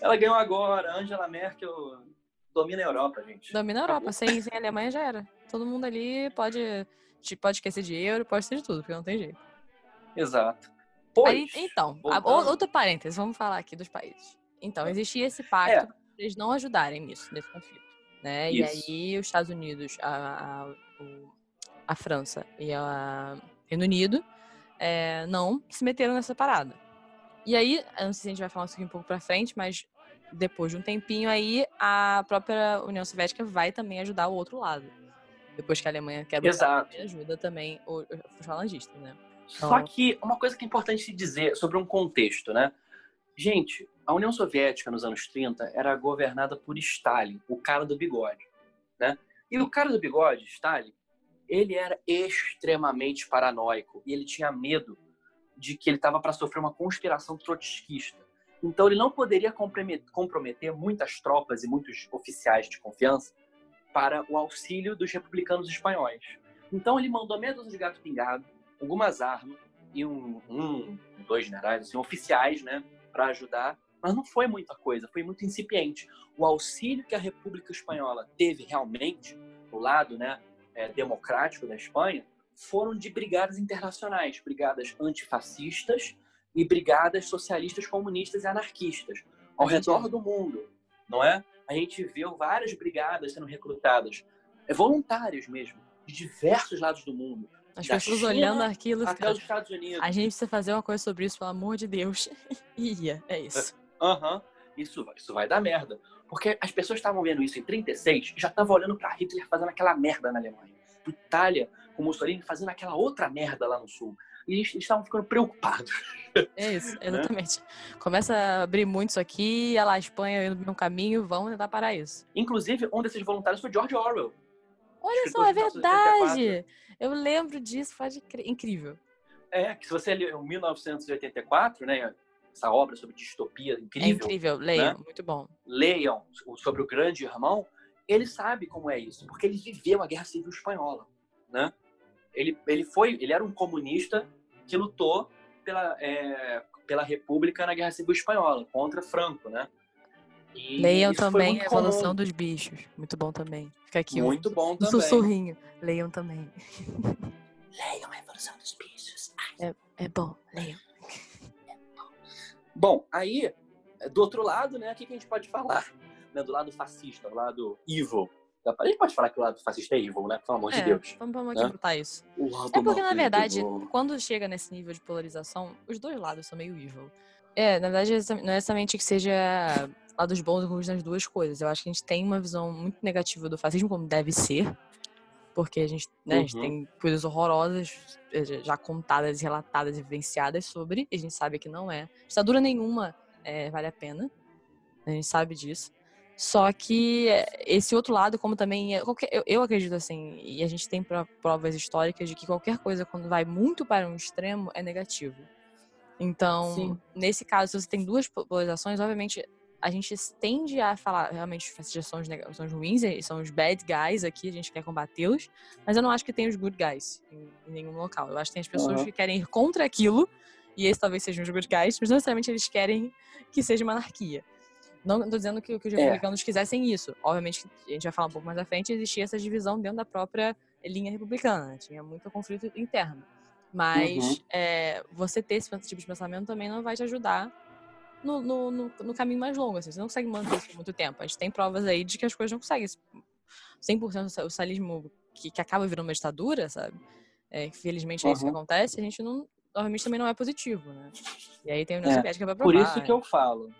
Ela ganhou agora. Angela Merkel domina a Europa, gente. Domina a. Europa. Sem, sem a Alemanha já era. Todo mundo ali pode, te- pode esquecer de euro, pode ser de tudo, porque não tem jeito. Exato. Pois, Aí, então, voltando. outro parênteses, vamos falar aqui dos países. Então, existia esse pacto É. para eles não ajudarem nisso, nesse conflito. Né? E aí, os Estados Unidos, a, a, a França e o Reino Unido é, não se meteram nessa parada. E aí, não sei se a gente vai falar isso aqui um pouco pra frente, mas depois de um tempinho aí, a própria União Soviética vai também ajudar o outro lado. Depois que a Alemanha quebra Exato. ajuda também os falangistas, né? Só que uma coisa que é importante se dizer sobre um contexto, né? Gente, a União Soviética nos anos 30 era governada por Stalin, o cara do bigode, né? E o cara do bigode, Stalin, ele era extremamente paranoico e ele tinha medo de que ele estava para sofrer uma conspiração trotskista. Então ele não poderia compromet- comprometer muitas tropas e muitos oficiais de confiança para o auxílio dos republicanos espanhóis. Então ele mandou meia dúzia de gato pingado, algumas armas e um, um dois generais, assim, oficiais, né, para ajudar Mas não foi muita coisa, foi muito incipiente. O auxílio que a República Espanhola teve realmente, do lado né, é, democrático da Espanha, foram de brigadas internacionais, brigadas antifascistas e brigadas socialistas, comunistas e anarquistas ao redor do mundo, não é? A gente viu várias brigadas sendo recrutadas, é, voluntárias mesmo, de diversos lados do mundo. As Da pessoas China olhando aquilo Até ficam. os Estados Unidos. A gente precisa fazer uma coisa sobre isso, pelo amor de Deus. E ia, é isso. Aham, isso, vai- isso vai dar merda. Porque as pessoas estavam vendo isso em 36 e já estavam olhando pra Hitler fazendo aquela merda na Alemanha. Itália, com Mussolini fazendo aquela outra merda lá no sul. E eles estavam ficando preocupados. É isso, exatamente. Começa a abrir muito isso aqui, e lá, a Espanha indo no mesmo caminho, vamos tentar parar isso. Inclusive, um desses voluntários foi George Orwell. Olha só, é de 1984. Eu lembro disso, crer. Incrível. É, que se você ler o 1984, né, essa obra sobre distopia É incrível, incrível, leiam, né? muito bom. leiam o- sobre o grande irmão, ele sabe como é isso, porque ele viveu a Guerra Civil Espanhola, né? Ele, ele foi, ele era um comunista que lutou pela, é, pela República na Guerra Civil Espanhola, contra Franco, né? E Leiam também muito a Evolução comum. dos Bichos. Muito bom também. Fica aqui um- Muito bom um, também. sussurrinho. Leiam também. Leiam a Evolução dos Bichos. É bom, leiam. Bom, aí, do outro lado, né, o que que a gente pode falar? Né, do lado fascista, do lado evil. A gente pode falar que o lado fascista é evil, né? Pelo amor de É, Deus. vamos, vamos Né? botar isso. É porque, na verdade, do- quando chega nesse nível de polarização, os dois lados são meio evil. É, na verdade, não é necessariamente que seja lados bons e ruins nas duas coisas. Eu acho que a gente tem uma visão muito negativa do fascismo, como deve ser. Porque a gente, né, a gente Uhum. tem coisas horrorosas eh, já contadas, relatadas e vivenciadas sobre, e a gente sabe que não é. Ditadura nenhuma eh, vale a pena. A gente sabe disso. Só que eh, esse outro lado, como também. é- qualquer- eu, eu acredito assim, e a gente tem pro- provas históricas de que qualquer coisa, quando vai muito para um extremo, é negativo. Então, Sim. nesse caso, se você tem duas polarizações, obviamente a gente tende a falar realmente são os, são os ruins, são os bad guys aqui, a gente quer combatê-los, mas eu não acho que tem os good guys em, em nenhum local. Eu acho que tem as pessoas Aham. que querem ir contra aquilo, e esses talvez sejam os good guys, mas não necessariamente eles querem que seja uma anarquia. Não estou dizendo que, que os É. republicanos quisessem isso. Obviamente, a gente vai falar um pouco mais à frente, existia essa divisão dentro da própria linha republicana. né? Tinha muito conflito interno. Mas Uhum. é, você ter esse tipo de pensamento também não vai te ajudar no, no, no, no caminho mais longo. Assim. Você não consegue manter isso por muito tempo. A gente tem provas aí de que as coisas não conseguem. 100% o socialismo que, que acaba virando uma ditadura, sabe? É, felizmente é isso que Uhum. acontece. A gente não, obviamente também não é positivo, né? E aí tem a É, União Soviética pra provar. Por isso que né? eu falo.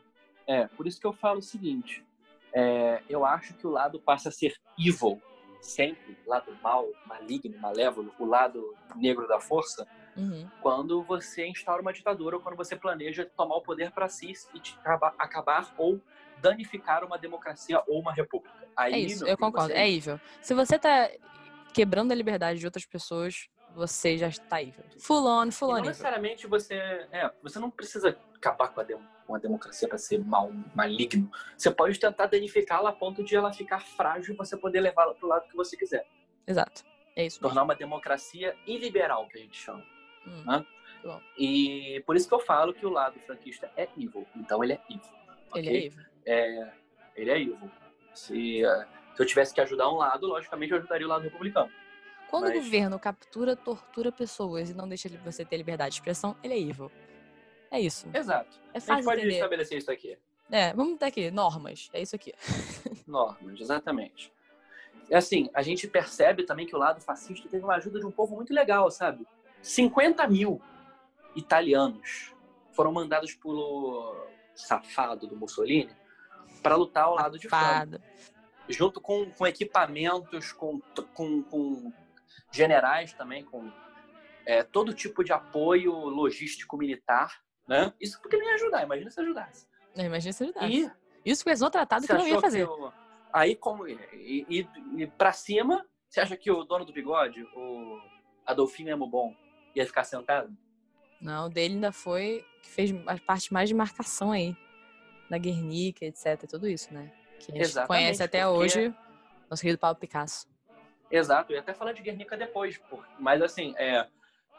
É, por isso que eu falo o seguinte. é, eu acho que o lado passa a ser evil, sempre, lado mal, maligno, malévolo, o lado negro da força, Uhum. quando você instaura uma ditadura ou quando você planeja tomar o poder para si e acabar, acabar ou danificar uma democracia ou uma república. Aí, É isso, eu concordo. você- É evil. Se você tá quebrando a liberdade de outras pessoas, você já está evil. Full on, full on não necessariamente você. É, você não precisa acabar com a, com a democracia para ser mal, maligno. Você pode tentar danificá-la a ponto de ela ficar frágil e você poder levá-la para o lado que você quiser. Exato. É isso. mesmo. Tornar uma democracia iliberal, que a gente chama. Hum. Bom. E por isso que eu falo que o lado franquista é evil. Então ele é evil. Ele ok? é evil. É, ele é evil. Se, eh, se eu tivesse que ajudar um lado, logicamente eu ajudaria o lado republicano. Quando Mas- o governo captura, tortura pessoas e não deixa você ter liberdade de expressão, ele é evil. É isso. Exato. É A gente fácil pode entender. estabelecer isso aqui. É, vamos ter aqui, normas. É isso aqui. normas, exatamente. É assim, a gente percebe também que o lado fascista teve uma ajuda de um povo muito legal, sabe? 50 mil italianos foram mandados pelo safado do Mussolini para lutar ao lado de Fada. junto com, com equipamentos, com, com, com generais também, com é, todo tipo de apoio logístico militar, né? Isso porque não ia ajudar, imagina se ajudasse. É, Imagina se ajudasse. E Isso que eles tratado que não ia fazer. o- Aí, como. E, e, e pra cima, você acha que o dono do bigode, o Adolfinho Emo Bom, ia ficar sentado? Não, o dele ainda foi que fez a parte mais de marcação aí. Da Guernica, etc. Tudo isso, né? Que a gente Exatamente, conhece até porque- hoje. Nosso querido Pablo Picasso. Exato, eu ia até falar de Guernica depois, pô. mas assim, é,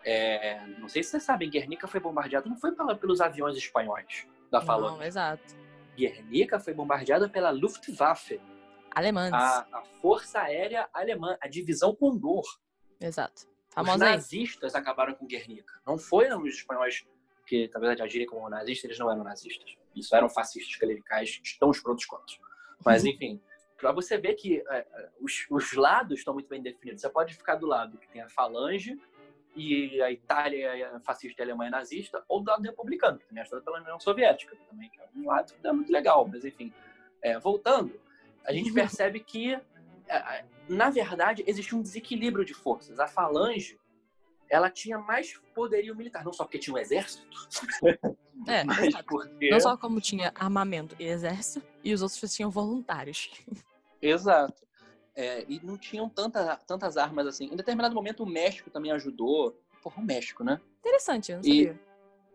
é, não sei se vocês sabem, Guernica foi bombardeado não foi pela- pelos aviões espanhóis, da Não, Falange. exato. Guernica foi bombardeada pela Luftwaffe, Alemães. a, a Força Aérea Alemã, a Divisão Condor. Exato. Os Famosa aí. nazistas acabaram com Guernica. Não foram os espanhóis que, verdade, agirem como nazistas, eles não eram nazistas. Isso eram fascistas clericais, tão escrotos quanto. Mas, enfim, para você ver que é, é, os, os lados estão muito bem definidos. Você pode ficar do lado que tem a falange e a Itália é fascista e a Alemanha é nazista, ou do lado republicano, que também é ajudado pela União Soviética, que também é um lado que é muito legal. Mas, enfim, é, voltando, a gente percebe que, é, na verdade, existe um desequilíbrio de forças. A falange, ela tinha mais poderio militar, não só porque tinha um exército, É, mas porque... Não só como tinha armamento e exército, e os outros tinham voluntários. Exato. É, e não tinham tanta, tantas armas assim. Em determinado momento, o México também ajudou. Porra, o México, né? Interessante, eu não E- sabia.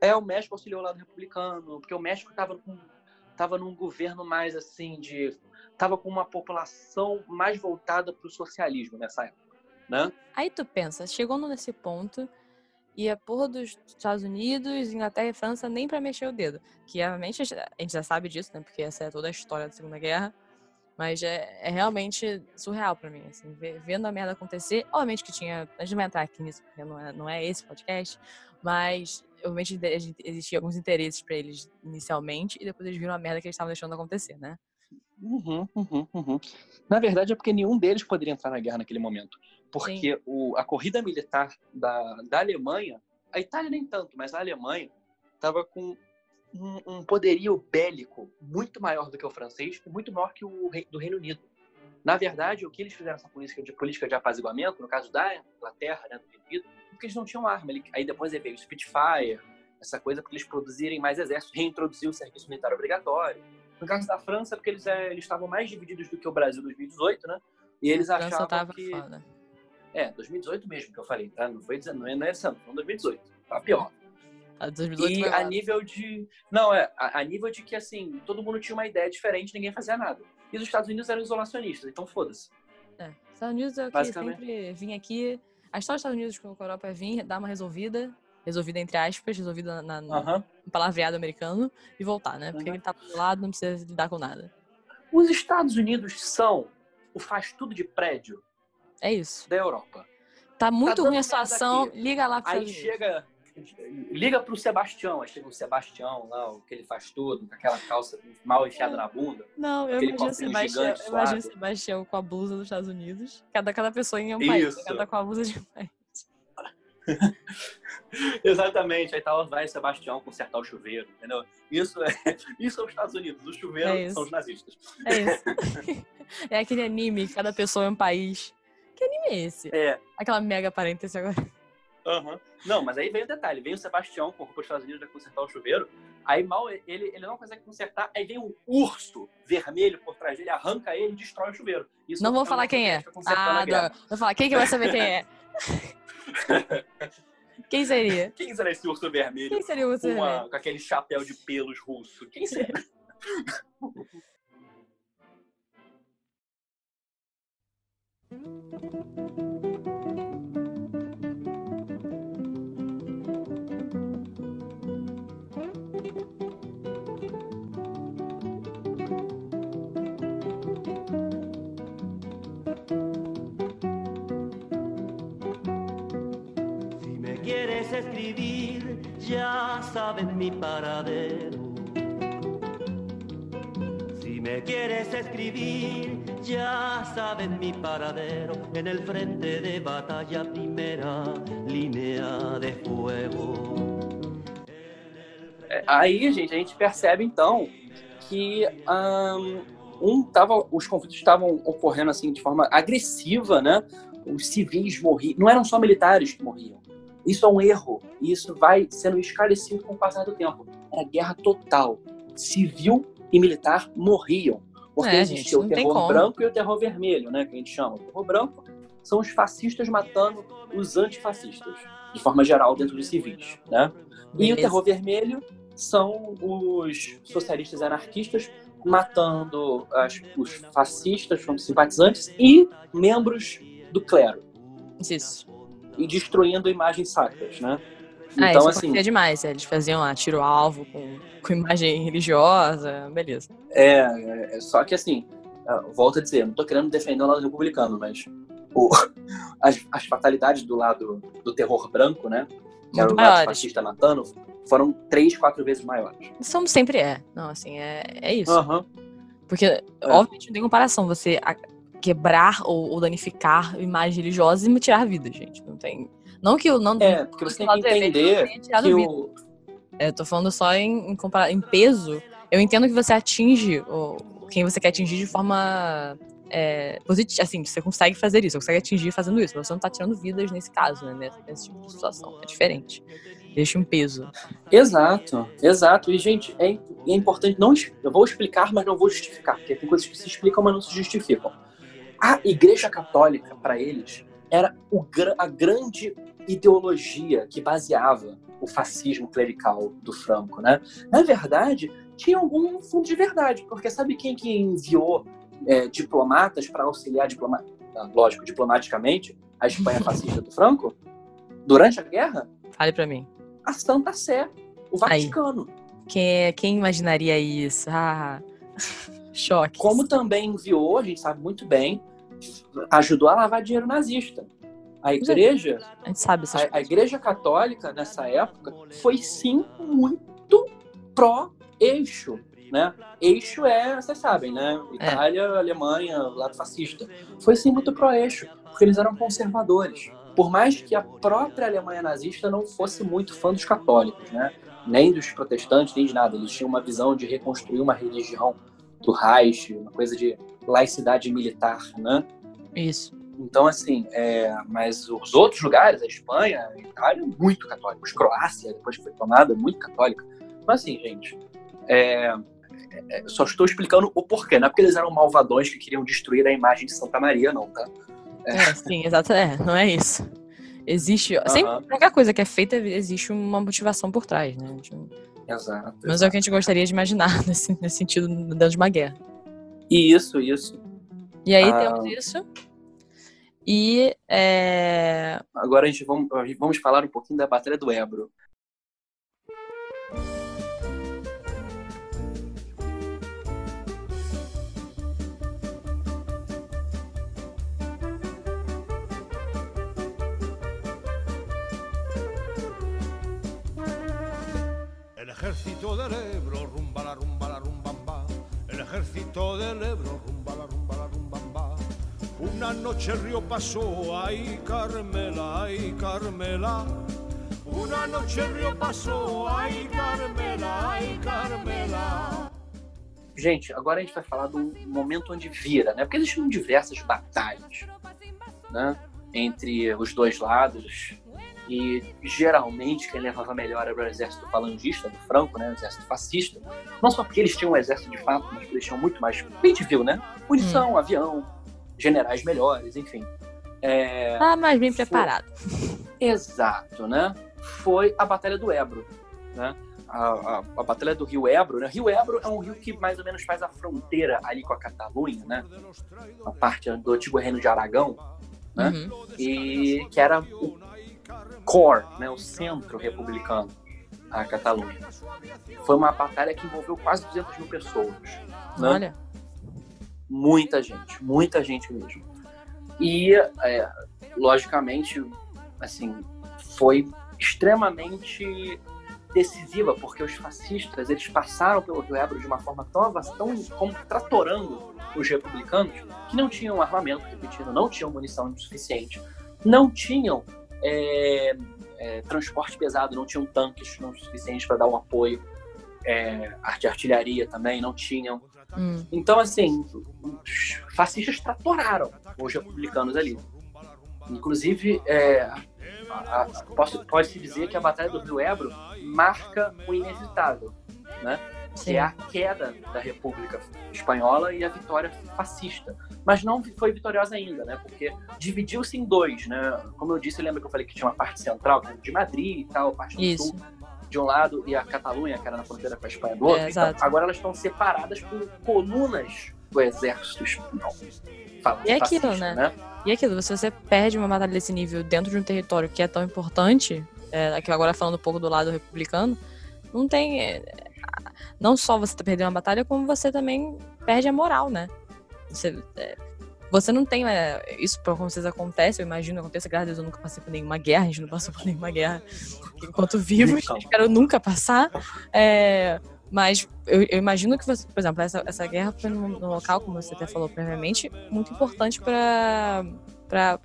É, o México auxiliou o lado republicano, porque o México estava com, tava num governo mais assim de. Tava com uma população mais voltada para o socialismo nessa época, né? Aí tu pensa, chegou nesse ponto e a porra dos Estados Unidos, Inglaterra e França nem pra mexer o dedo. Que realmente a gente já sabe disso, né? Porque essa é toda a história da Segunda Guerra. Mas é, é realmente surreal pra mim, assim, vendo a merda acontecer. Obviamente que tinha. A gente não vai entrar aqui nisso, porque não é, não é esse podcast. Mas, obviamente, de- a gente- existia alguns interesses pra eles inicialmente, e depois eles viram a merda que eles estavam deixando acontecer, né? Uhum, uhum, uhum. Na verdade, é porque nenhum deles poderia entrar na guerra naquele momento. Porque o, a corrida militar da, da Alemanha, a Itália nem tanto, mas a Alemanha estava com um, um poderio bélico muito maior do que o francês e muito maior que o rei- do Reino Unido. Na verdade, o que eles fizeram essa política de, política de apaziguamento, no caso da Inglaterra, né, do Reino Unido, porque eles não tinham arma. Ele- Aí depois veio o Spitfire, essa coisa para eles produzirem mais exército, reintroduzir o serviço militar obrigatório. No caso da França, porque eles é, eles estavam mais divididos do que o Brasil em 2018, né? E eles A França achavam que... foda. É, 2018 mesmo que eu falei, tá? Não foi 19, não é esse ano, foi 2018. Tá pior. A 2018 E a nível de. Não, é, a, a nível de que assim, todo mundo tinha uma ideia diferente, ninguém fazia nada. E os Estados Unidos eram isolacionistas, então foda-se. É. Estados Unidos é o que sempre vinha aqui. A história dos Estados Unidos com a Europa é vir, dar uma resolvida, resolvida entre aspas, resolvida na, na- no palavreado americano e voltar, né? Porque Aham. ele tá do lado, não precisa lidar com nada. Os Estados Unidos são o faz tudo de prédio É isso. da Europa. Tá muito dando ruim a situação, aqui. liga lá pro Aí chega. Liga pro Sebastião, aí chega o Sebastião lá, o que ele faz tudo, com aquela calça mal enfiada na bunda. Não, eu imagino Sebastião, gigante, eu imagino. Sebastião com a blusa dos Estados Unidos. Cada, cada pessoa em um país, Isso. cada com a blusa de um país. Exatamente, aí tá, vai o Sebastião consertar o chuveiro, entendeu? Isso é, isso é os Estados Unidos, os chuveiros É são os nazistas. É isso. é aquele anime, cada pessoa é um país. Que anime é esse? É, Aquela mega parêntese agora. aham. Não, mas aí vem o detalhe, vem o Sebastião com roupa dos Estados Unidos pra consertar o chuveiro, aí mal ele, ele não consegue consertar, aí vem um urso vermelho por trás dele, arranca ele e destrói o chuveiro. Isso Não é vou o falar quem é. Ah, não. Vou falar, quem que vai saber quem é? quem seria? Quem será esse urso vermelho Quem seria o com, você? uma- com aquele chapéu de pelos russo? Quem será? escribir, ya sabes mi paradero. Si me quieres escribir, ya sabes mi paradero. En el frente de batalla, primera línea de fuego. É, Aí, gente, a gente percebe então que um tava, os conflitos estavam ocorrendo assim de forma agressiva, né? Os civis morriam, não eram só militares que morriam. Isso é um erro e isso vai sendo esclarecido com o passar do tempo. Era guerra total. Civil e militar morriam. Porque É, existia gente, o terror branco e o terror vermelho, né? Que a gente chama. O terror branco são os fascistas matando os antifascistas, de forma geral, dentro dos civis, né? E o Beleza. terror vermelho são os socialistas anarquistas matando as- os fascistas, os simpatizantes e membros do clero Isso. E destruindo imagens sacras, né? Ah, Então, assim, acontecia demais. é, Eles faziam lá tiro-alvo com, com imagem religiosa, beleza. É, é, é, só que assim, ah, volto a dizer, não tô querendo defender o lado republicano, mas o- as, as fatalidades do lado do terror branco, né? Que era o lado fascista matando, foram três, quatro vezes maiores. Isso sempre é. Não, assim, é, é isso. Aham. Porque, obviamente, não tem comparação você quebrar ou, ou danificar imagem religiosa e tirar vida, gente. Não tem. Não que eu não. É, porque você tem que entender que o. É, eu tô falando só em, em, compara- em peso. Eu entendo que você atinge o, quem você quer atingir de forma é, positiva. Assim, você consegue fazer isso, você consegue atingir fazendo isso. Mas você não tá tirando vidas nesse caso, né? Nesse, tipo de situação. É diferente. Deixa um peso. Exato, exato. E, gente, é, é importante. Não, eu vou explicar, mas não vou justificar, porque tem coisas que se explicam, mas não se justificam. A Igreja Católica, para eles, era o a grande ideologia que baseava o fascismo clerical do Franco, né? Na verdade, tinha algum fundo de verdade, porque sabe quem que enviou é, diplomatas para auxiliar, diploma... ah, lógico, diplomaticamente, a Espanha fascista do Franco? Durante a guerra? Fale pra mim. A Santa Sé, o Vaticano. Quem, quem imaginaria isso? Ah, choque. Como também enviou, a gente sabe muito bem, ajudou a lavar dinheiro nazista. A igreja, A gente sabe a, a igreja católica nessa época foi sim muito pró-eixo, né? Eixo é, vocês sabem, né? Itália, Alemanha, lado fascista. Foi sim muito pró-eixo, porque eles eram conservadores. Por mais que a própria Alemanha nazista não fosse muito fã dos católicos, né? Nem dos protestantes, nem de nada. Eles tinham uma visão de reconstruir uma religião do Reich, uma coisa de laicidade militar, né? Isso. Então, assim, é, mas os outros lugares, a Espanha, a Itália, muito católicos. Croácia, depois que foi tomada, muito católica. Mas, assim, gente, é, é, só estou explicando o porquê. Não é porque eles eram malvadões que queriam destruir a imagem de Santa Maria, não, tá? É, sim, exato. É, não é isso. Existe. Sempre, Aham. qualquer coisa que é feita, existe uma motivação por trás, né? Tipo, Exato. Mas é o que a gente gostaria de imaginar nesse, nesse sentido dentro de uma guerra. Isso, isso. E aí Ah. temos isso. E é, Agora a gente vamos, vamos falar um pouquinho da Batalha do Ebro. Ejército del Ebro, rumba la rumba la rumbamba. El ejército del Ebro, rumba la rumba la rumbamba. Una noche el río pasó, ay Carmela, ay Carmela. Una noche el río pasó, ay Carmela, ay Carmela. Gente, agora a gente vai falar do momento onde vira, né? Porque existiam diversas batalhas, né? Entre os dois lados. E geralmente quem levava melhor era o exército falangista do Franco, né? O exército fascista. Não só porque eles tinham um exército de fato, mas eles tinham muito mais. A gente viu, né? Munição, avião, generais melhores, enfim. É, tá mais bem Foi. preparado. Exato, né? Foi a Batalha do Ebro, né? A, a, a Batalha do Rio Ebro, né? Rio Ebro é um rio que mais ou menos faz a fronteira ali com a Catalunha, né? A parte do antigo reino de Aragão, né? Uhum. E que era o core, né? O centro republicano, a Catalunha. Foi uma batalha que envolveu quase 200 mil pessoas, né? Olha. muita gente, muita gente mesmo. E, é, logicamente, assim, foi extremamente decisiva, porque os fascistas eles passaram pelo Rio Ebro de uma forma tão avançada, tão como tratorando os republicanos, que não tinham armamento, repetindo, não tinham munição suficiente, não tinham é, é, transporte pesado, não tinham tanques não suficientes para dar um apoio, é, de artilharia também, não tinham. Hum. Então, assim, os fascistas tratoraram os republicanos ali. Inclusive, é, a- a- posso- pode-se dizer que a Batalha do Rio Ebro marca o inevitável, né? Que é a queda da República Espanhola e a vitória fascista. Mas não foi vitoriosa ainda, né? Porque dividiu-se em dois, né? Como eu disse, lembra que eu falei que tinha uma parte central, que era de Madrid e tal, parte do Isso. sul de um lado e a Catalunha, que era na fronteira com a Espanha do outro. É, Então, agora elas estão separadas por colunas do exército espanhol. Fala- E é aquilo, fascista, né? E aquilo, se você perde uma batalha desse nível dentro de um território que é tão importante, é, aqui agora falando um pouco do lado republicano, não tem. é, não só você tá perdendo uma batalha, como você também perde a moral, né? Você, é, você não tem. é, isso pra como vocês acontece, eu imagino que aconteça, graças a Deus eu nunca passei por nenhuma guerra, a gente não passou por nenhuma guerra enquanto vivos, espero nunca passar. É, mas eu, eu imagino que você, por exemplo, essa, essa guerra foi num, local, como você até falou previamente, muito importante para para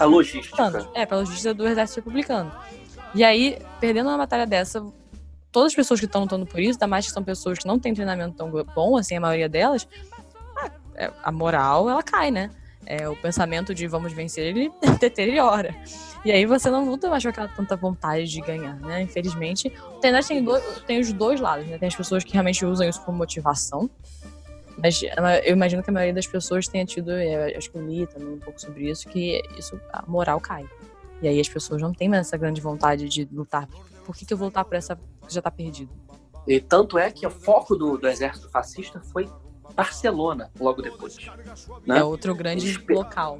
A logística. É, para logística do exército republicano. E aí, perdendo uma batalha dessa, todas as pessoas que estão lutando por isso, ainda mais que são pessoas que não têm treinamento tão bom, assim, a maioria delas, a, é, a moral, ela cai, né? É, o pensamento de vamos vencer, ele deteriora. E aí você não luta mais com aquela tanta vontade de ganhar, né? Infelizmente. O Tenaz tem, tem os dois lados, né? Tem as pessoas que realmente usam isso como motivação. Mas eu imagino que a maioria das pessoas tenha tido, é, acho que eu li também um pouco sobre isso, que isso, a moral cai. E aí as pessoas não têm mais essa grande vontade de lutar. Por que, que eu vou lutar por essa que já tá perdido? E tanto é que o foco do, do exército fascista foi Barcelona, logo depois. Né? É outro grande Espe- local.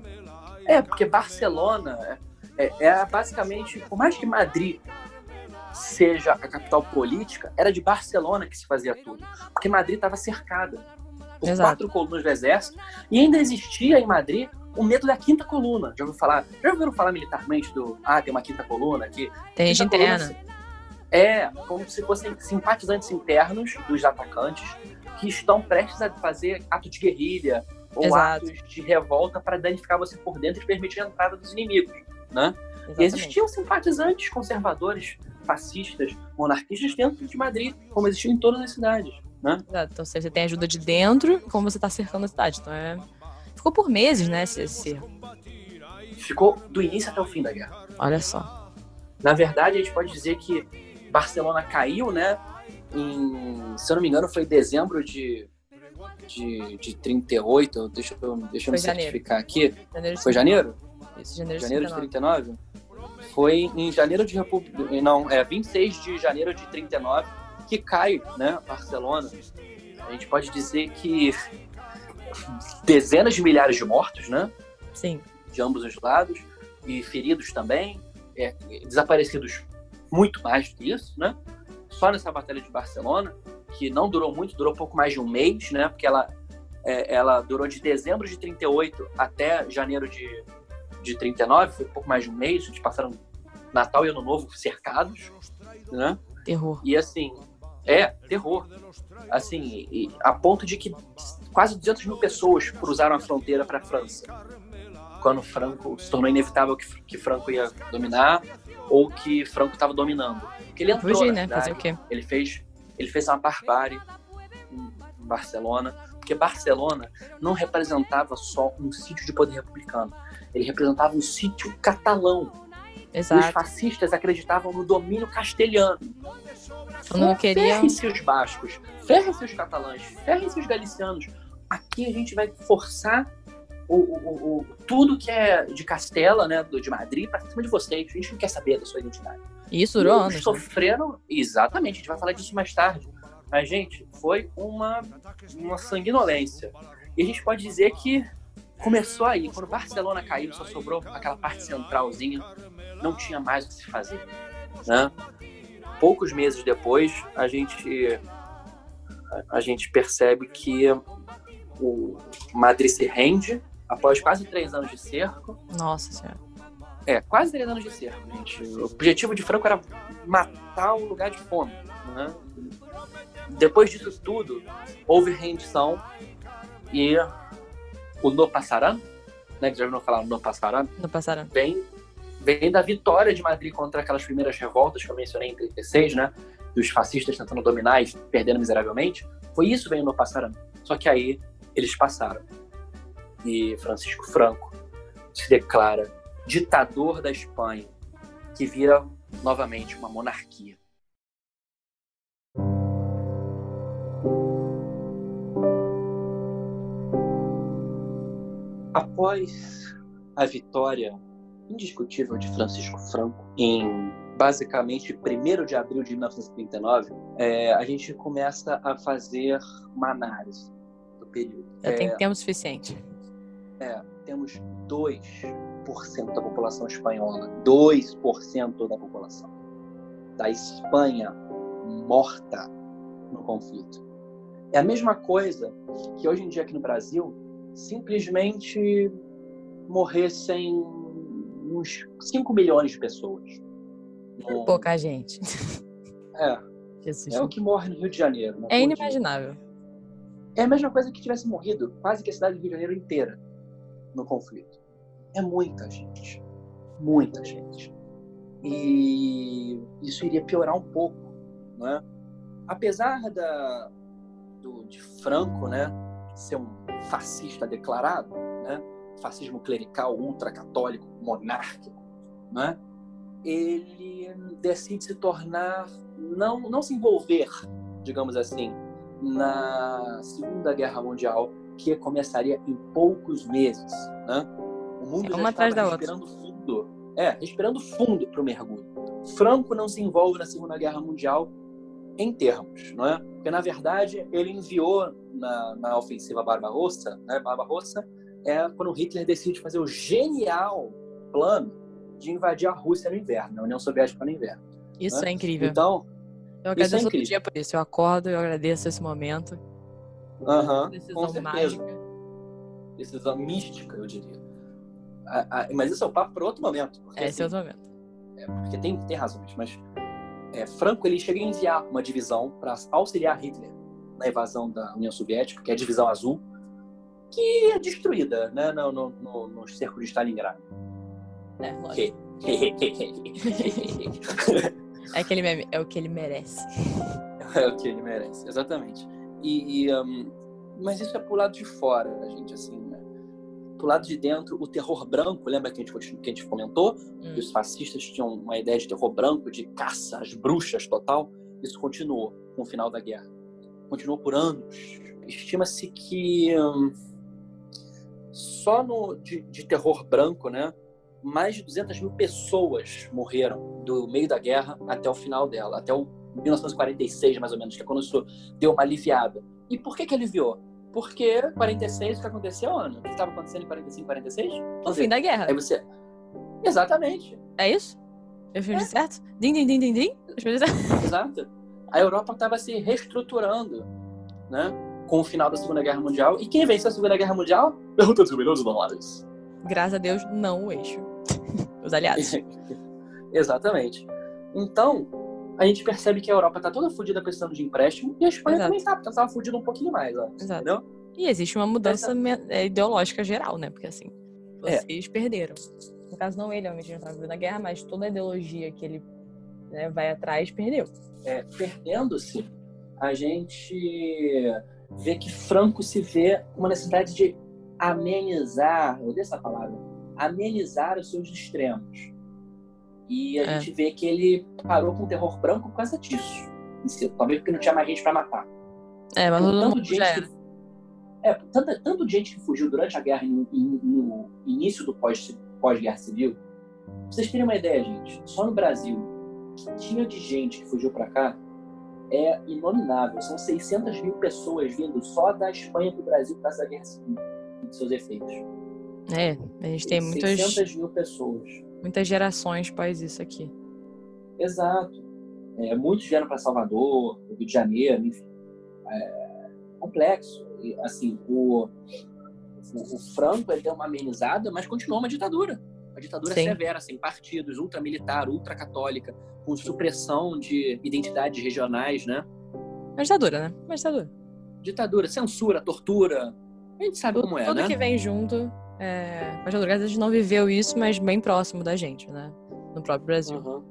É, porque Barcelona é, é, é basicamente, por mais que Madrid seja a capital política, era de Barcelona que se fazia tudo. Porque Madrid estava cercada por Exato. quatro colunas do exército e ainda existia em Madrid o medo da quinta coluna. Já ouviu falar? Já ouviram falar militarmente do ah, tem uma quinta coluna aqui? Tem gente Quinta coluna interna. É, como se fossem simpatizantes internos dos atacantes que estão prestes a fazer ato de guerrilha ou Exato. atos de revolta para danificar você por dentro e permitir a entrada dos inimigos, né? Exatamente. existiam simpatizantes conservadores, fascistas, monarquistas dentro de Madrid, como existiam em todas as cidades, né? Exato. Então você tem ajuda de dentro, como você tá cercando a cidade. Então é. Ficou por meses, né, esse, esse cerco. Ficou do início até o fim da guerra. Olha só. Na verdade, a gente pode dizer que Barcelona caiu, né? Em, se eu não me engano, foi em dezembro de, de, de 38. Deixa eu, deixa eu me janeiro. certificar aqui. Janeiro de Foi janeiro? Isso, janeiro, Janeiro de 39. 39? Foi em janeiro de República. Não, é 26 de janeiro de 39 que cai, né? Barcelona. A gente pode dizer que dezenas de milhares de mortos, né? Sim. de ambos os lados e feridos também, é, desaparecidos muito mais do que isso, né? Só nessa batalha de Barcelona, que não durou muito, durou pouco mais de um mês, né? Porque ela, é, ela durou de dezembro de 38 até janeiro de, de 39, foi pouco mais de um mês, eles passaram Natal e Ano Novo cercados, né? Terror. E assim, é terror. Assim, a ponto de que quase 200 mil pessoas cruzaram a fronteira para a França. Quando Franco se tornou inevitável que, que Franco ia dominar ou que Franco estava dominando. Porque ele entrou Fugir, né? Fazer o quê? ele fez, ele fez uma barbárie em Barcelona, porque Barcelona não representava só um sítio de poder republicano, ele representava um sítio catalão. Os Exato. fascistas acreditavam no domínio castelhano. Não queriam. Ferrem-se os bascos, ferrem-se os catalães, ferrem-se os galicianos. Aqui a gente vai forçar o, o- o- tudo que é de Castela, né, do- de Madrid, para cima de vocês. A gente não quer saber da sua identidade. Isso anos. né? sofreram, exatamente, a gente vai falar disso mais tarde. Mas, gente, foi uma, uma sanguinolência. E a gente pode dizer que começou aí. Quando Barcelona caiu, só sobrou aquela parte centralzinha. Não tinha mais o que se fazer. Né? Poucos meses depois, a gente, a, a gente percebe que o Madrid se rende após quase três anos de cerco. Nossa senhora. É, quase três anos de cerco, gente. O objetivo de Franco era matar o lugar de fome. Né? Depois disso tudo, houve rendição e o No Passaran, né, que já ouviram falar No Passaran, Não passaram. vem, vem da vitória de Madrid contra aquelas primeiras revoltas que eu mencionei em 36, né? Dos fascistas tentando dominar e perdendo miseravelmente. Foi isso que veio no Passaran. Só que aí eles passaram. E Francisco Franco se declara ditador da Espanha, que vira novamente uma monarquia. Após a vitória indiscutível de Francisco Franco em basicamente 1 de abril de 1939, é, a gente começa a fazer uma análise do período. Já É, tem tempo suficiente. Temos dois 2% da população espanhola. 2% da população. Da Espanha morta no conflito. É a mesma coisa que hoje em dia aqui no Brasil simplesmente morressem uns 5 milhões de pessoas. No- Pouca gente. É, Jesus. é o que morre no Rio de Janeiro. né, É inimaginável. É a mesma coisa que tivesse morrido quase que a cidade do Rio de Janeiro inteira no conflito. É muita gente. Muita gente. E isso iria piorar um pouco, né? Apesar da, do, de Franco, né, ser um fascista declarado, né? Fascismo clerical, ultracatólico, monárquico, né? Ele decide se tornar, não, não se envolver, digamos assim, na Segunda Guerra Mundial, que começaria em poucos meses, né? O mundo É já uma estava atrás da outra. respirando fundo. É, respirando fundo para o mergulho. Franco não se envolve na Segunda Guerra Mundial em termos, não é? Porque na verdade ele enviou na, na ofensiva Barbarossa, né? Barbarossa é quando Hitler decide fazer o genial plano de invadir a Rússia no inverno, a União Soviética no inverno. Isso né? é incrível. Então, eu é agradeço todo incrível. dia por isso. Eu acordo, eu agradeço esse momento. Aham, com Decisão certeza. mágica. decisão mística, eu diria. Ah, ah, mas isso é o papo para outro momento. Porque, Esse é assim, outro momento. é, porque tem, tem razões, mas é, Franco ele chega a enviar uma divisão para auxiliar Hitler na invasão da União Soviética, que é a divisão azul, que é destruída né, no, no, no, no cerco de Stalingrado. É, lógico. É, aquele meme, é o que ele merece. É o que ele merece, exatamente. E, e, hum, mas isso é pro lado de fora, da gente, assim, né? Pro lado de dentro, o terror branco, lembra que a gente, que a gente comentou? Hum. Que os fascistas tinham uma ideia de terror branco, de caça às bruxas total. Isso continuou com o final da guerra. Continuou por anos. Estima-se que hum, só no, de, de terror branco, né? Mais de 200 mil pessoas morreram do meio da guerra até o final dela, até o 1946, mais ou menos, que é quando isso deu uma aliviada. E por que que aliviou? Porque 46, o que aconteceu, Ana? O que estava acontecendo em 45, 46? O fim da guerra. Aí você... Exatamente. É isso? Eu fiz certo? Din, din, din, din, din. Exato. A Europa estava se reestruturando, né? Com o final da Segunda Guerra Mundial. E quem venceu a Segunda Guerra Mundial? Pergunta dos milhões de dólares. Graças a Deus, não o eixo. Os aliados. Exatamente. Então, a gente percebe que a Europa está toda fodida precisando de empréstimo e a Espanha Exato. também tá, porque ela estava fodida um pouquinho mais, ó, Exato. entendeu? E existe uma mudança é, ideológica geral, né? Porque assim, É. vocês perderam. No caso, não ele, realmente, não estava na guerra, mas toda a ideologia que ele né, vai atrás perdeu. É, Perdendo-se, a gente vê que Franco se vê uma necessidade de amenizar, eu odeio essa palavra, amenizar os seus extremos. E a É. gente vê que ele parou com o terror branco por causa disso. si. Talvez porque não tinha mais gente para matar. É, mas todo tanto mundo já era. que, é, tanto, tanto de gente que fugiu durante a guerra no, no início do pós- pós-guerra civil. Pra vocês terem uma ideia, gente, só no Brasil, que tinha de gente que fugiu para cá é inominável. São 600 mil pessoas vindo só da Espanha para o Brasil por causa da guerra civil e de seus efeitos. É, a gente tem muitas, 600 mil pessoas. Muitas gerações pós isso aqui. Exato. É, muitos vieram para Salvador, Rio de Janeiro, enfim. É complexo. E, assim, o, o, o Franco ele deu uma amenizada, mas continuou uma ditadura. Uma ditadura Sim. severa, sem partidos, ultramilitar, ultracatólica, com supressão de identidades regionais, né? Uma ditadura, né? Uma ditadura. Ditadura, censura, tortura. A gente sabe Tudo, como é, tudo né? que vem junto. É... Ditadura, a gente não viveu isso, mas bem próximo da gente, né? No próprio Brasil. Aham.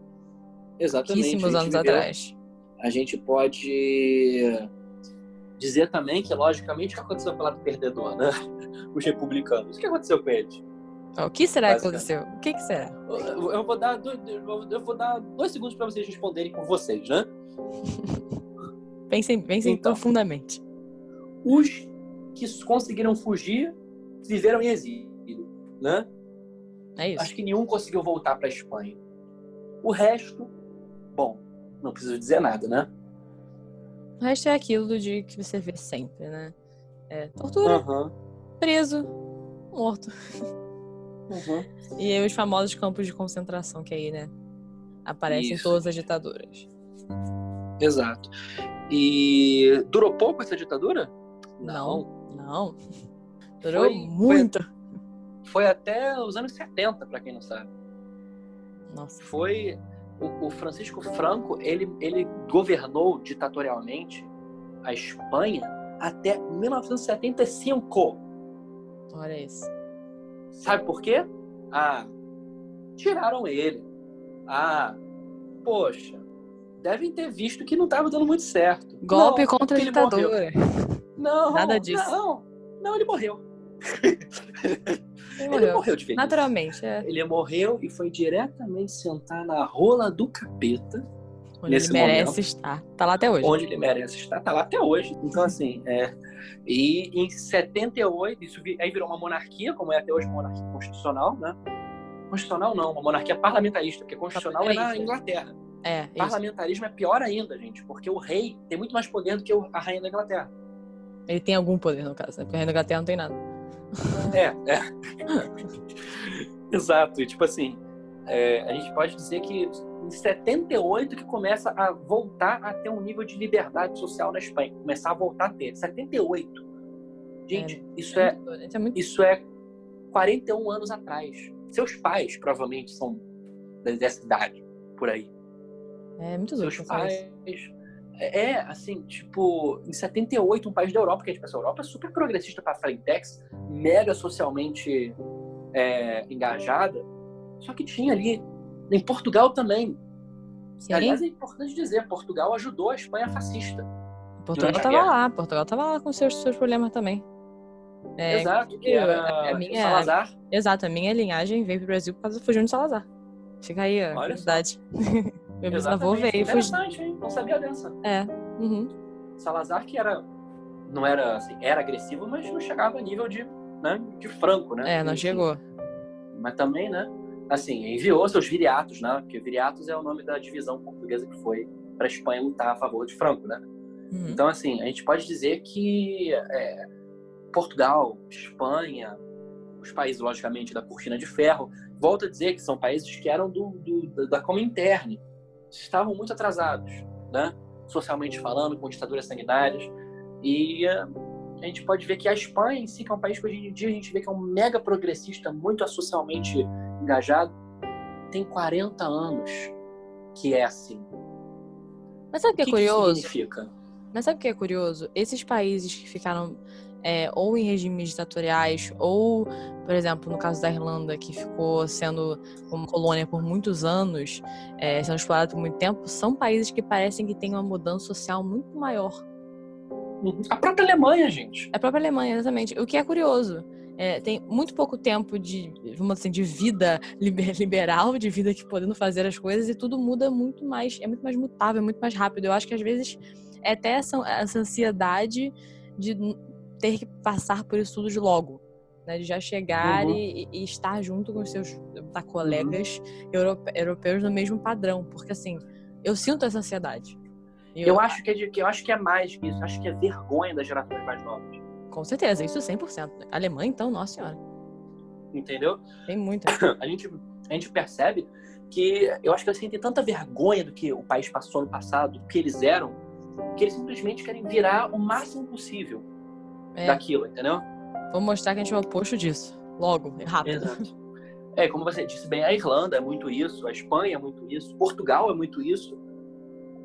Exatamente. Pouquíssimos a gente anos viveu- atrás. A gente pode dizer também que, logicamente, o que aconteceu com o lado perdedor, né? Os republicanos. O que aconteceu com eles? O que será que aconteceu? O que, que será? Eu eu vou dar dois, eu vou dar dois segundos para vocês responderem por vocês, né? Pensem, pensem Então. profundamente. Os que conseguiram fugir viveram em exílio, né? É isso. Acho que nenhum conseguiu voltar para a Espanha. O resto, bom, não preciso dizer nada, né? O resto é aquilo dia que você vê sempre, né? É tortura, Aham. preso, morto. Uhum. E aí os famosos campos de concentração que aí, né? Aparecem Isso. todas as ditaduras. Exato. E durou pouco essa ditadura? Não. Não. Durou Foi- muito. Foi até os anos 70, para quem não sabe. Nossa. Foi o, o Francisco Franco, ele, ele governou ditatorialmente a Espanha até 1975. Olha isso. Sabe por quê? Ah, tiraram ele. Ah, poxa, devem ter visto que não estava dando muito certo. Golpe Não, contra a ditadura. Não, Nada disso. Não, não, ele morreu. Ele Ele morreu. morreu de velhice. Naturalmente, é. Ele morreu e foi diretamente sentar na rola do capeta, Onde ele merece momento. estar. Tá lá até hoje. onde ele merece estar. Tá lá até hoje. Então, assim, é. E em 78, isso aí virou uma monarquia, como é até hoje monarquia constitucional, né? Constitucional não, uma monarquia parlamentarista, porque constitucional é na. Inglaterra. É, isso. Parlamentarismo é pior ainda, gente, porque o rei tem muito mais poder do que a rainha da Inglaterra. Ele tem algum poder, no caso, né? Porque a Rainha da Inglaterra não tem nada. É, é. Exato. E tipo assim, é, a gente pode dizer que em 78 que começa a voltar a ter um nível de liberdade social na Espanha. Começar a voltar a ter. 78. Gente, isso é, Isso é muito. isso é 41 anos atrás. Seus pais provavelmente são dessa idade, por aí. É muito doido. Seus pensar isso. É, assim, tipo, em 78, um país da Europa, porque tipo, essa Europa é super progressista para Frentex, mega socialmente é, engajada, só que tinha ali, em Portugal também. Sim. Aliás, é importante dizer, Portugal ajudou a Espanha fascista. Portugal durante a tava guerra. lá. Portugal tava lá com seus, seus problemas também. É, Exato, que era a minha- o Salazar. Exato, a minha linhagem veio pro Brasil por causa do fugindo de Salazar. Fica aí a Olha curiosidade. Meu bisavô veio. Interessante, hein? Não sabia dessa. É. Uhum. Salazar que era não era assim, era agressivo, mas não chegava a nível de, né, de Franco, né? É, não chegou. Mas também, né? Assim, enviou seus viriatos, né? Porque viriatos é o nome da divisão portuguesa que foi para a Espanha lutar a favor de Franco, né? Uhum. Então, assim, a gente pode dizer que é, Portugal, Espanha, os países, logicamente, da cortina de ferro, volto a dizer que são países que eram do, do- da Comintern, estavam muito atrasados, né? Socialmente falando, com ditaduras sanguinárias. E eh, a gente pode ver que a Espanha em si, que é um país que hoje em dia a gente vê que é um mega progressista, muito socialmente engajado, tem 40 anos que é assim. Mas sabe o que é que que isso curioso? significa? Mas sabe o que é curioso? Esses países que ficaram é, ou em regimes ditatoriais, ou, por exemplo, no caso da Irlanda, que ficou sendo uma colônia por muitos anos, é, sendo explorada por muito tempo, são países que parecem que têm uma mudança social muito maior. A própria Alemanha, gente. A própria Alemanha, exatamente. O que é curioso. É, tem muito pouco tempo de, vamos assim, de vida liber- liberal, de vida que podendo fazer as coisas, e tudo muda muito mais, é muito mais mutável, é muito mais rápido. Eu acho que às vezes é até essa, essa ansiedade de ter que passar por isso tudo de logo. Né, de já chegar Uhum. e, e estar junto com os seus tá, colegas europe- europeus no mesmo padrão. Porque assim, eu sinto essa ansiedade. E Eu acho que é, de- que eu acho que é mais que isso. Eu acho que é vergonha das gerações mais novas. Com certeza, isso 100%. Alemanha, então, nossa senhora, Entendeu? tem muita. A gente, a gente percebe que eu acho que eles sentem tanta vergonha do que o país passou no passado, do que eles eram, que eles simplesmente querem virar o máximo possível É. daquilo, entendeu? Vou mostrar que a gente é o oposto disso. Logo, rápido. Exato. É, como você disse bem, a Irlanda é muito isso, a Espanha é muito isso, Portugal é muito isso,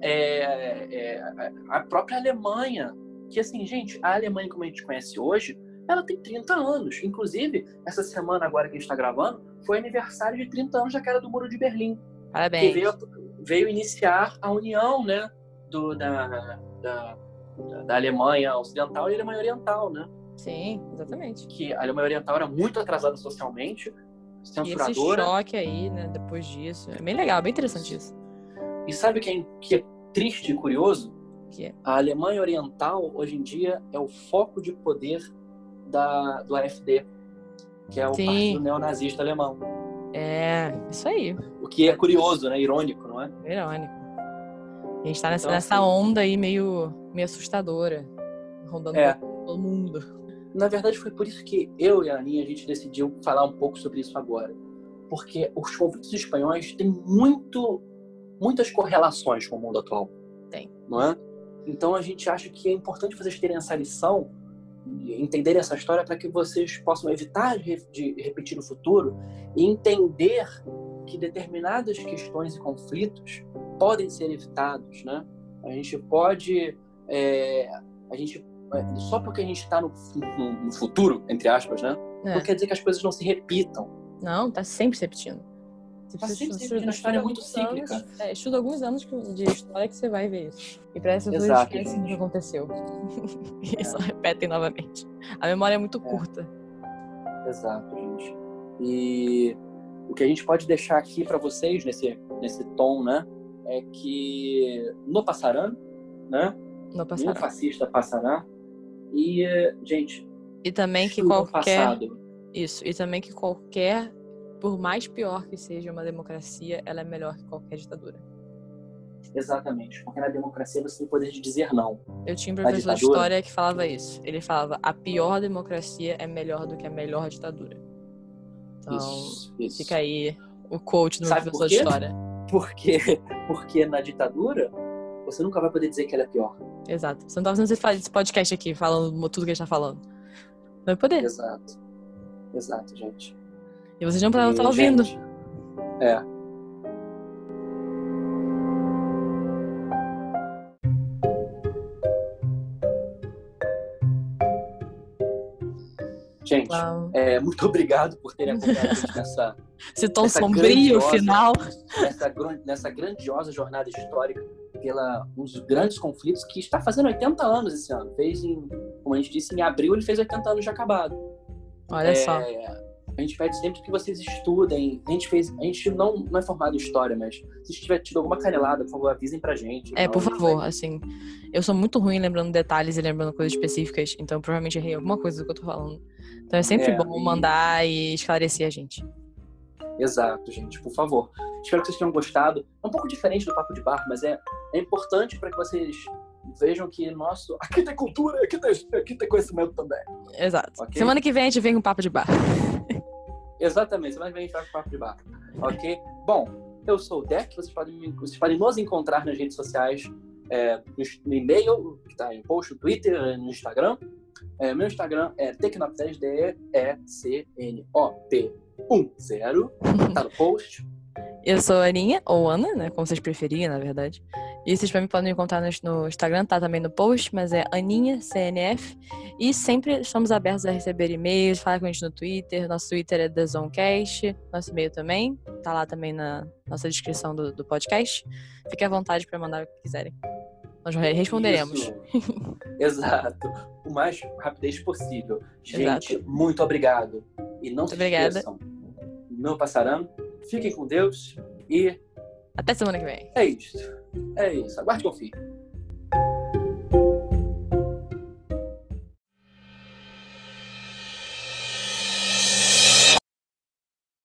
é, é, a própria Alemanha, que assim, gente, a Alemanha como a gente conhece hoje, ela tem 30 anos. Inclusive, essa semana agora que a gente está gravando, foi aniversário de 30 anos da queda do Muro de Berlim, que Parabéns. veio, veio iniciar a união, né, do, da, da, da Alemanha Ocidental e Alemanha Oriental, né? Sim, exatamente. Que a Alemanha Oriental era muito atrasada socialmente, E esse censuradora. choque aí, né, depois disso. É bem legal, bem interessante isso. E sabe o que é, que é triste e curioso? Que é. A Alemanha Oriental, hoje em dia, é o foco de poder da, do AfD, que é o Sim. partido neonazista alemão. É, isso aí. O que é curioso, né? Irônico, não é? Irônico. A gente tá nessa, Então, nessa assim- onda aí meio, meio assustadora. Rondando É. todo mundo. Na verdade, foi por isso que eu e a Aninha a gente decidiu falar um pouco sobre isso agora. Porque os conflitos espanhóis têm muito, muitas correlações com o mundo atual. Tem. Não é? Então a gente acha que é importante vocês terem essa lição, entender essa história para que vocês possam evitar de repetir no futuro e entender que determinadas questões e conflitos podem ser evitados, né? A gente pode, é, a gente só porque a gente está no, no, no, futuro, entre aspas, né? É. Não quer dizer que as coisas não se repitam. Não, tá sempre se repetindo. Você tá sempre se repetindo, a história é muito cíclica. Anos, é, estuda alguns anos de história que você vai ver isso. E parece que você esquece o que aconteceu. e é. só repetem novamente. A memória é muito é. curta. Exato, gente. E o que a gente pode deixar aqui para vocês nesse, nesse tom, né? É que no passarão, né? No passarão. Fascista passará. E, gente. E também que qualquer. Passado. Isso. E também que qualquer por mais pior que seja uma democracia, ela é melhor que qualquer ditadura. Exatamente, porque na democracia você tem o poder de dizer não. Eu tinha um professor de história que falava isso. Ele falava: a pior democracia é melhor do que a melhor ditadura. Então, isso, isso. fica aí o coach no Sabe professor de história. Porque, porque na ditadura você nunca vai poder dizer que ela é pior. Exato. Você não tá fazendo esse podcast aqui falando tudo que a gente tá falando. Não vai poder. Exato. Exato, gente. E vocês não podem estar ouvindo. É. Gente, é, muito obrigado por terem acompanhado a gente nessa. Esse tom sombrio final. Nessa, nessa grandiosa jornada histórica pela um dos grandes conflitos que está fazendo 80 anos esse ano. Fez em, como a gente disse, em abril ele fez 80 anos de acabado. Olha é, só. A gente pede sempre que vocês estudem. A gente fez, a gente não, não é formado em história, mas se tiver tido alguma canelada, por favor, avisem pra gente. É, por favor, assim. Eu sou muito ruim lembrando detalhes e lembrando coisas específicas, então provavelmente errei alguma coisa do que eu tô falando. Então é sempre é, bom e... mandar e esclarecer a gente. Exato, gente, por favor. Espero que vocês tenham gostado. É um pouco diferente do Papo de Bar, mas é, é importante para que vocês vejam que nosso. Aqui tem cultura, aqui tem, aqui tem conhecimento também. Exato. Okay? Semana que vem a gente vem com Papo de Bar. Exatamente, semana que vem a gente vai com Papo de Bar. Ok? Bom, eu sou o Deck, vocês podem, vocês podem nos encontrar nas redes sociais, é, no, e-mail, que está em post, no Twitter, no Instagram. É, meu Instagram é Tecnop10, D-E-C-N-O-P-1-0. Tá no post. Eu sou a Aninha, ou Ana, né? Como vocês preferirem, na verdade. E vocês também podem encontrar no, Instagram, tá também no post, mas é Aninha, CNF. E sempre estamos abertos a receber e-mails, falar com a gente no Twitter. Nosso Twitter é TheZonecast, nosso e-mail também. Tá lá também na nossa descrição do, do podcast. Fique à vontade para mandar o que quiserem. Nós responderemos. Exato. O mais rapidez possível. Gente, Exato. muito obrigado. E não muito se obrigada. esqueçam, não passarão. Fiquem com Deus e. Até semana que vem. É isso. É isso. Aguarde e confie.